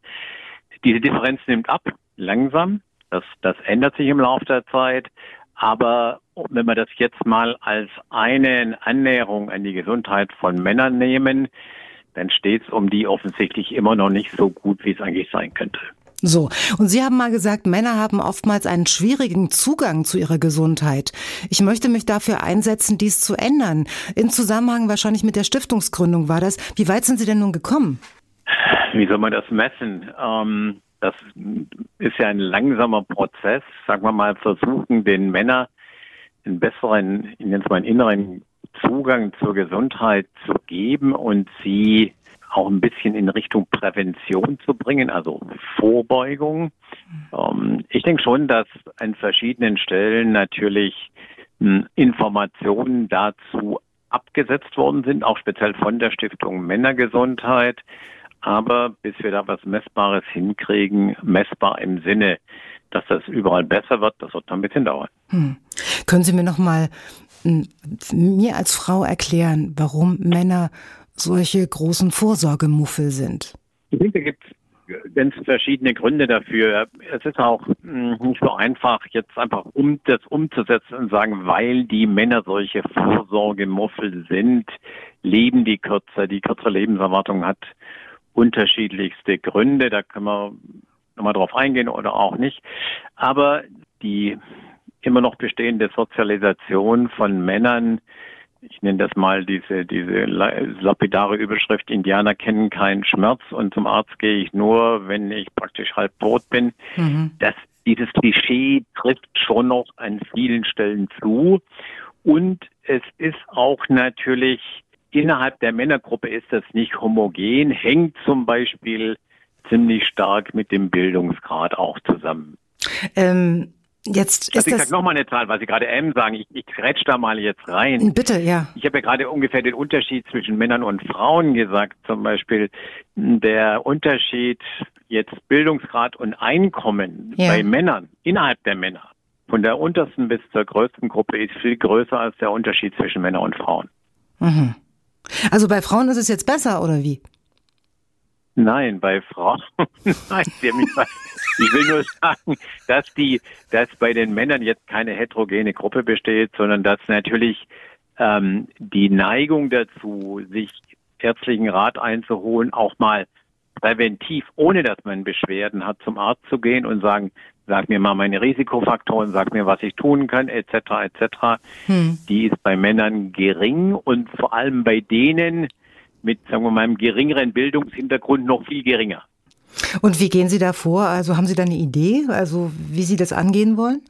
S8: Diese Differenz nimmt ab, langsam. Das, das ändert sich im Laufe der Zeit. Aber wenn wir das jetzt mal als eine Annäherung an die Gesundheit von Männern nehmen, dann steht es um die offensichtlich immer noch nicht so gut, wie es eigentlich sein könnte.
S2: So, und Sie haben mal gesagt, Männer haben oftmals einen schwierigen Zugang zu ihrer Gesundheit. Ich möchte mich dafür einsetzen, dies zu ändern. In Zusammenhang wahrscheinlich mit der Stiftungsgründung war das. Wie weit sind Sie denn nun gekommen?
S8: Wie soll man das messen? Ähm, das ist ja ein langsamer Prozess. Sagen wir mal, versuchen den Männern einen besseren, ich nenne es mal einen inneren Zugang zur Gesundheit zu geben und sie auch ein bisschen in Richtung Prävention zu bringen, also Vorbeugung. Ähm, ich denke schon, dass an verschiedenen Stellen natürlich hm, Informationen dazu abgesetzt worden sind, auch speziell von der Stiftung Männergesundheit. Aber bis wir da was Messbares hinkriegen, messbar im Sinne, dass das überall besser wird, das wird noch ein bisschen dauern. Hm.
S2: Können Sie mir noch mal hm, mir als Frau erklären, warum Männer solche großen Vorsorgemuffel sind?
S8: Ich denke, da gibt es ganz verschiedene Gründe dafür. Es ist auch hm, nicht so einfach, jetzt einfach um das umzusetzen und sagen, weil die Männer solche Vorsorgemuffel sind, leben die kürzer, die kürzere Lebenserwartung hat unterschiedlichste Gründe. Da können wir nochmal drauf eingehen oder auch nicht. Aber die immer noch bestehende Sozialisation von Männern, ich nenne das mal diese, diese lapidare Überschrift, Indianer kennen keinen Schmerz und zum Arzt gehe ich nur, wenn ich praktisch halb tot bin. Mhm. Das, dieses Klischee trifft schon noch an vielen Stellen zu. Und es ist auch natürlich Innerhalb der Männergruppe ist das nicht homogen, hängt zum Beispiel ziemlich stark mit dem Bildungsgrad auch zusammen.
S2: Ähm, jetzt
S8: also
S2: ist
S8: ich sage nochmal eine Zahl, weil Sie gerade M sagen. Ich, ich grätsch da mal jetzt rein.
S2: Bitte, ja.
S8: Ich habe ja gerade ungefähr den Unterschied zwischen Männern und Frauen gesagt. Zum Beispiel der Unterschied jetzt Bildungsgrad und Einkommen ja. bei Männern, innerhalb der Männer, von der untersten bis zur größten Gruppe ist viel größer als der Unterschied zwischen Männern und Frauen. Mhm.
S2: Also bei Frauen ist es jetzt besser, oder wie?
S8: Nein, bei Frauen. Nein, ich will nur sagen, dass die, dass bei den Männern jetzt keine heterogene Gruppe besteht, sondern dass natürlich ähm, die Neigung dazu, sich ärztlichen Rat einzuholen, auch mal präventiv, ohne dass man Beschwerden hat, zum Arzt zu gehen und sagen, sag mir mal meine Risikofaktoren, sag mir, was ich tun kann, etc. etc. Hm. Die ist bei Männern gering und vor allem bei denen mit, sagen wir mal, einem geringeren Bildungshintergrund noch viel geringer.
S2: Und wie gehen Sie da vor? Also haben Sie da eine Idee, also wie Sie das angehen wollen?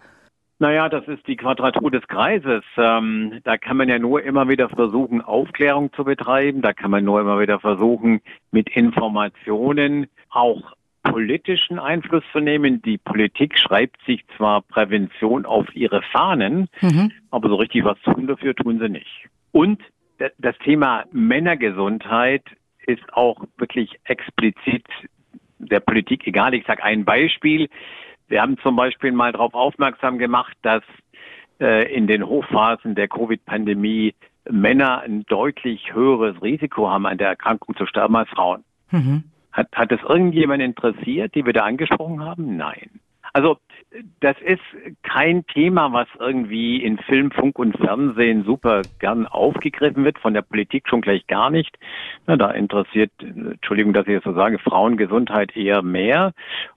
S8: Naja, das ist die Quadratur des Kreises. Ähm, da kann man ja nur immer wieder versuchen, Aufklärung zu betreiben. Da kann man nur immer wieder versuchen, mit Informationen auch politischen Einfluss zu nehmen. Die Politik schreibt sich zwar Prävention auf ihre Fahnen, mhm. aber so richtig was tun dafür tun sie nicht. Und das Thema Männergesundheit ist auch wirklich explizit der Politik egal. Ich sage ein Beispiel. Wir haben zum Beispiel mal darauf aufmerksam gemacht, dass äh, in den Hochphasen der Covid-Pandemie Männer ein deutlich höheres Risiko haben, an der Erkrankung zu sterben als Frauen. Mhm. Hat, hat es irgendjemand interessiert, die wir da angesprochen haben? Nein. Also das ist kein Thema, was irgendwie in Film, Funk und Fernsehen super gern aufgegriffen wird, von der Politik schon gleich gar nicht. Na, da interessiert, Entschuldigung, dass ich das so sage, Frauengesundheit eher mehr.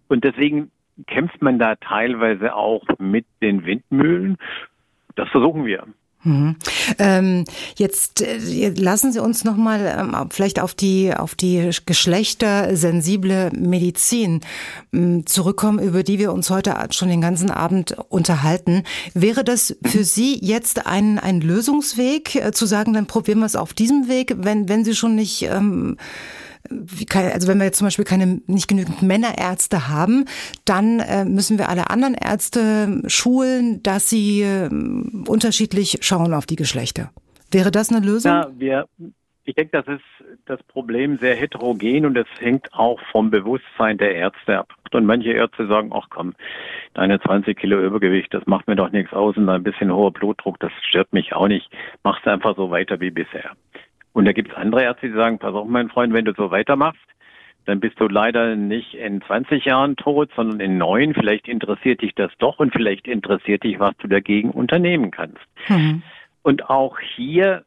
S8: Und deswegen kämpft man da teilweise auch mit den Windmühlen. Das versuchen wir.
S2: Mhm. Ähm, jetzt äh, lassen Sie uns noch mal ähm, vielleicht auf die auf die geschlechtersensible Medizin ähm, zurückkommen, über die wir uns heute schon den ganzen Abend unterhalten. Wäre das für Sie jetzt ein ein Lösungsweg äh, zu sagen, dann probieren wir es auf diesem Weg, wenn wenn Sie schon nicht ähm, also wenn wir jetzt zum Beispiel keine nicht genügend Männerärzte haben, dann äh, müssen wir alle anderen Ärzte schulen, dass sie äh, unterschiedlich schauen auf die Geschlechter. Wäre das eine Lösung?
S8: Ja, wir, ich denke, das ist das Problem sehr heterogen und es hängt auch vom Bewusstsein der Ärzte ab. Und manche Ärzte sagen, ach komm, deine 20 Kilo Übergewicht, das macht mir doch nichts aus und ein bisschen hoher Blutdruck, das stört mich auch nicht. Mach's einfach so weiter wie bisher. Und da gibt es andere Ärzte, die sagen, pass auf, mein Freund, wenn du so weitermachst, dann bist du leider nicht in 20 Jahren tot, sondern in neun. Vielleicht interessiert dich das doch und vielleicht interessiert dich, was du dagegen unternehmen kannst. Mhm. Und auch hier,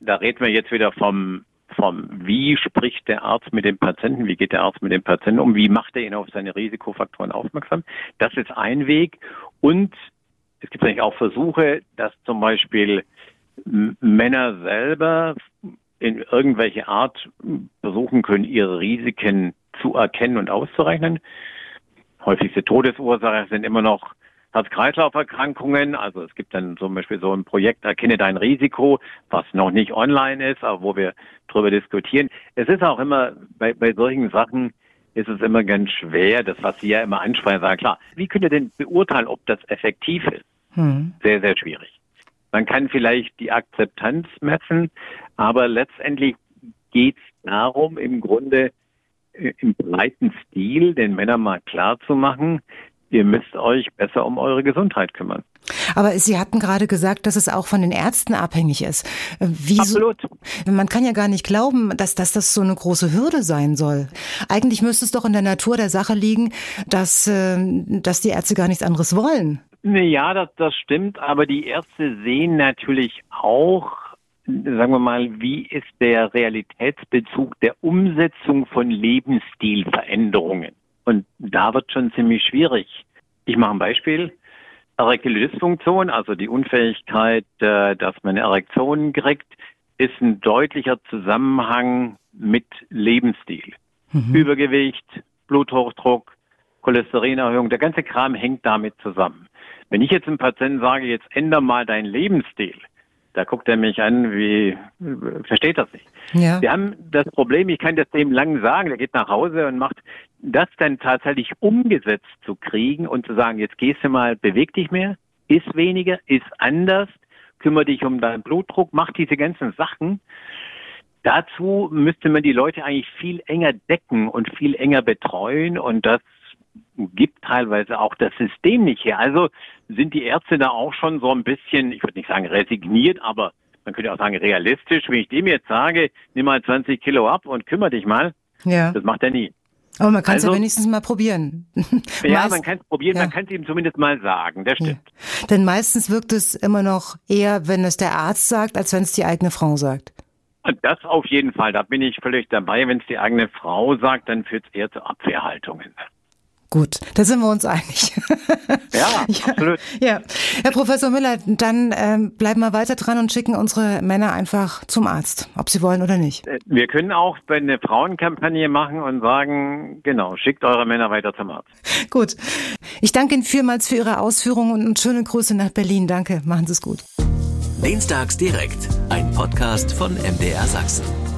S8: da reden wir jetzt wieder vom, vom, wie spricht der Arzt mit dem Patienten, wie geht der Arzt mit dem Patienten um, wie macht er ihn auf seine Risikofaktoren aufmerksam. Das ist ein Weg. Und es gibt eigentlich auch Versuche, dass zum Beispiel Männer selber in irgendwelche Art versuchen können, ihre Risiken zu erkennen und auszurechnen. Häufigste Todesursache sind immer noch Herz-Kreislauf-Erkrankungen. Also es gibt dann zum Beispiel so ein Projekt, erkenne dein Risiko, was noch nicht online ist, aber wo wir darüber diskutieren. Es ist auch immer bei, bei solchen Sachen ist es immer ganz schwer, das was Sie ja immer ansprechen, sagen, klar, wie könnt ihr denn beurteilen, ob das effektiv ist? Hm. Sehr, sehr schwierig. Man kann vielleicht die Akzeptanz messen, aber letztendlich geht es darum, im Grunde äh, im breiten Stil den Männern mal klar zu machen, ihr müsst euch besser um eure Gesundheit kümmern.
S2: Aber Sie hatten gerade gesagt, dass es auch von den Ärzten abhängig ist. Äh, wieso? Absolut. Man kann ja gar nicht glauben, dass, dass das so eine große Hürde sein soll. Eigentlich müsste es doch in der Natur der Sache liegen, dass, äh, dass die Ärzte gar nichts anderes wollen.
S8: Ja, das, das stimmt, aber die Ärzte sehen natürlich auch, sagen wir mal, wie ist der Realitätsbezug der Umsetzung von Lebensstilveränderungen. Und da wird schon ziemlich schwierig. Ich mache ein Beispiel. Erektile Dysfunktion, also die Unfähigkeit, äh, dass man Erektionen kriegt, ist ein deutlicher Zusammenhang mit Lebensstil. Mhm. Übergewicht, Bluthochdruck, Cholesterinerhöhung, der ganze Kram hängt damit zusammen. Wenn ich jetzt einem Patienten sage, jetzt ändere mal deinen Lebensstil, da guckt er mich an, wie versteht das nicht. Ja. Wir haben das Problem, ich kann das dem lang sagen, der geht nach Hause und macht das dann tatsächlich umgesetzt zu kriegen und zu sagen, jetzt gehst du mal, beweg dich mehr, isst weniger, isst anders, kümmere dich um deinen Blutdruck, mach diese ganzen Sachen. Dazu müsste man die Leute eigentlich viel enger decken und viel enger betreuen und das gibt teilweise auch das System nicht her. Also sind die Ärzte da auch schon so ein bisschen, ich würde nicht sagen resigniert, aber Man könnte auch sagen, realistisch, wenn ich dem jetzt sage, nimm mal 20 Kilo ab und kümmere dich mal. Ja. Das macht er nie.
S2: Aber man kann es also, ja wenigstens mal probieren.
S8: Ja, Meist, man kann es probieren, ja. man kann es ihm zumindest mal sagen, das stimmt.
S2: Ja. Denn meistens wirkt es immer noch eher, wenn es der Arzt sagt, als wenn es die eigene Frau sagt.
S8: Das auf jeden Fall, da bin ich völlig dabei. Wenn es die eigene Frau sagt, dann führt es eher zu Abwehrhaltungen.
S2: Gut, da sind wir uns einig.
S8: Ja, ja, absolut.
S2: Ja. Herr Professor Müller, dann ähm, bleiben wir weiter dran und schicken unsere Männer einfach zum Arzt, ob sie wollen oder nicht. Äh,
S8: wir können auch eine Frauenkampagne machen und sagen, genau, schickt eure Männer weiter zum Arzt.
S2: Gut. Ich danke Ihnen vielmals für Ihre Ausführungen und schöne Grüße nach Berlin. Danke, machen Sie es gut.
S1: Dienstags direkt, ein Podcast von MDR Sachsen.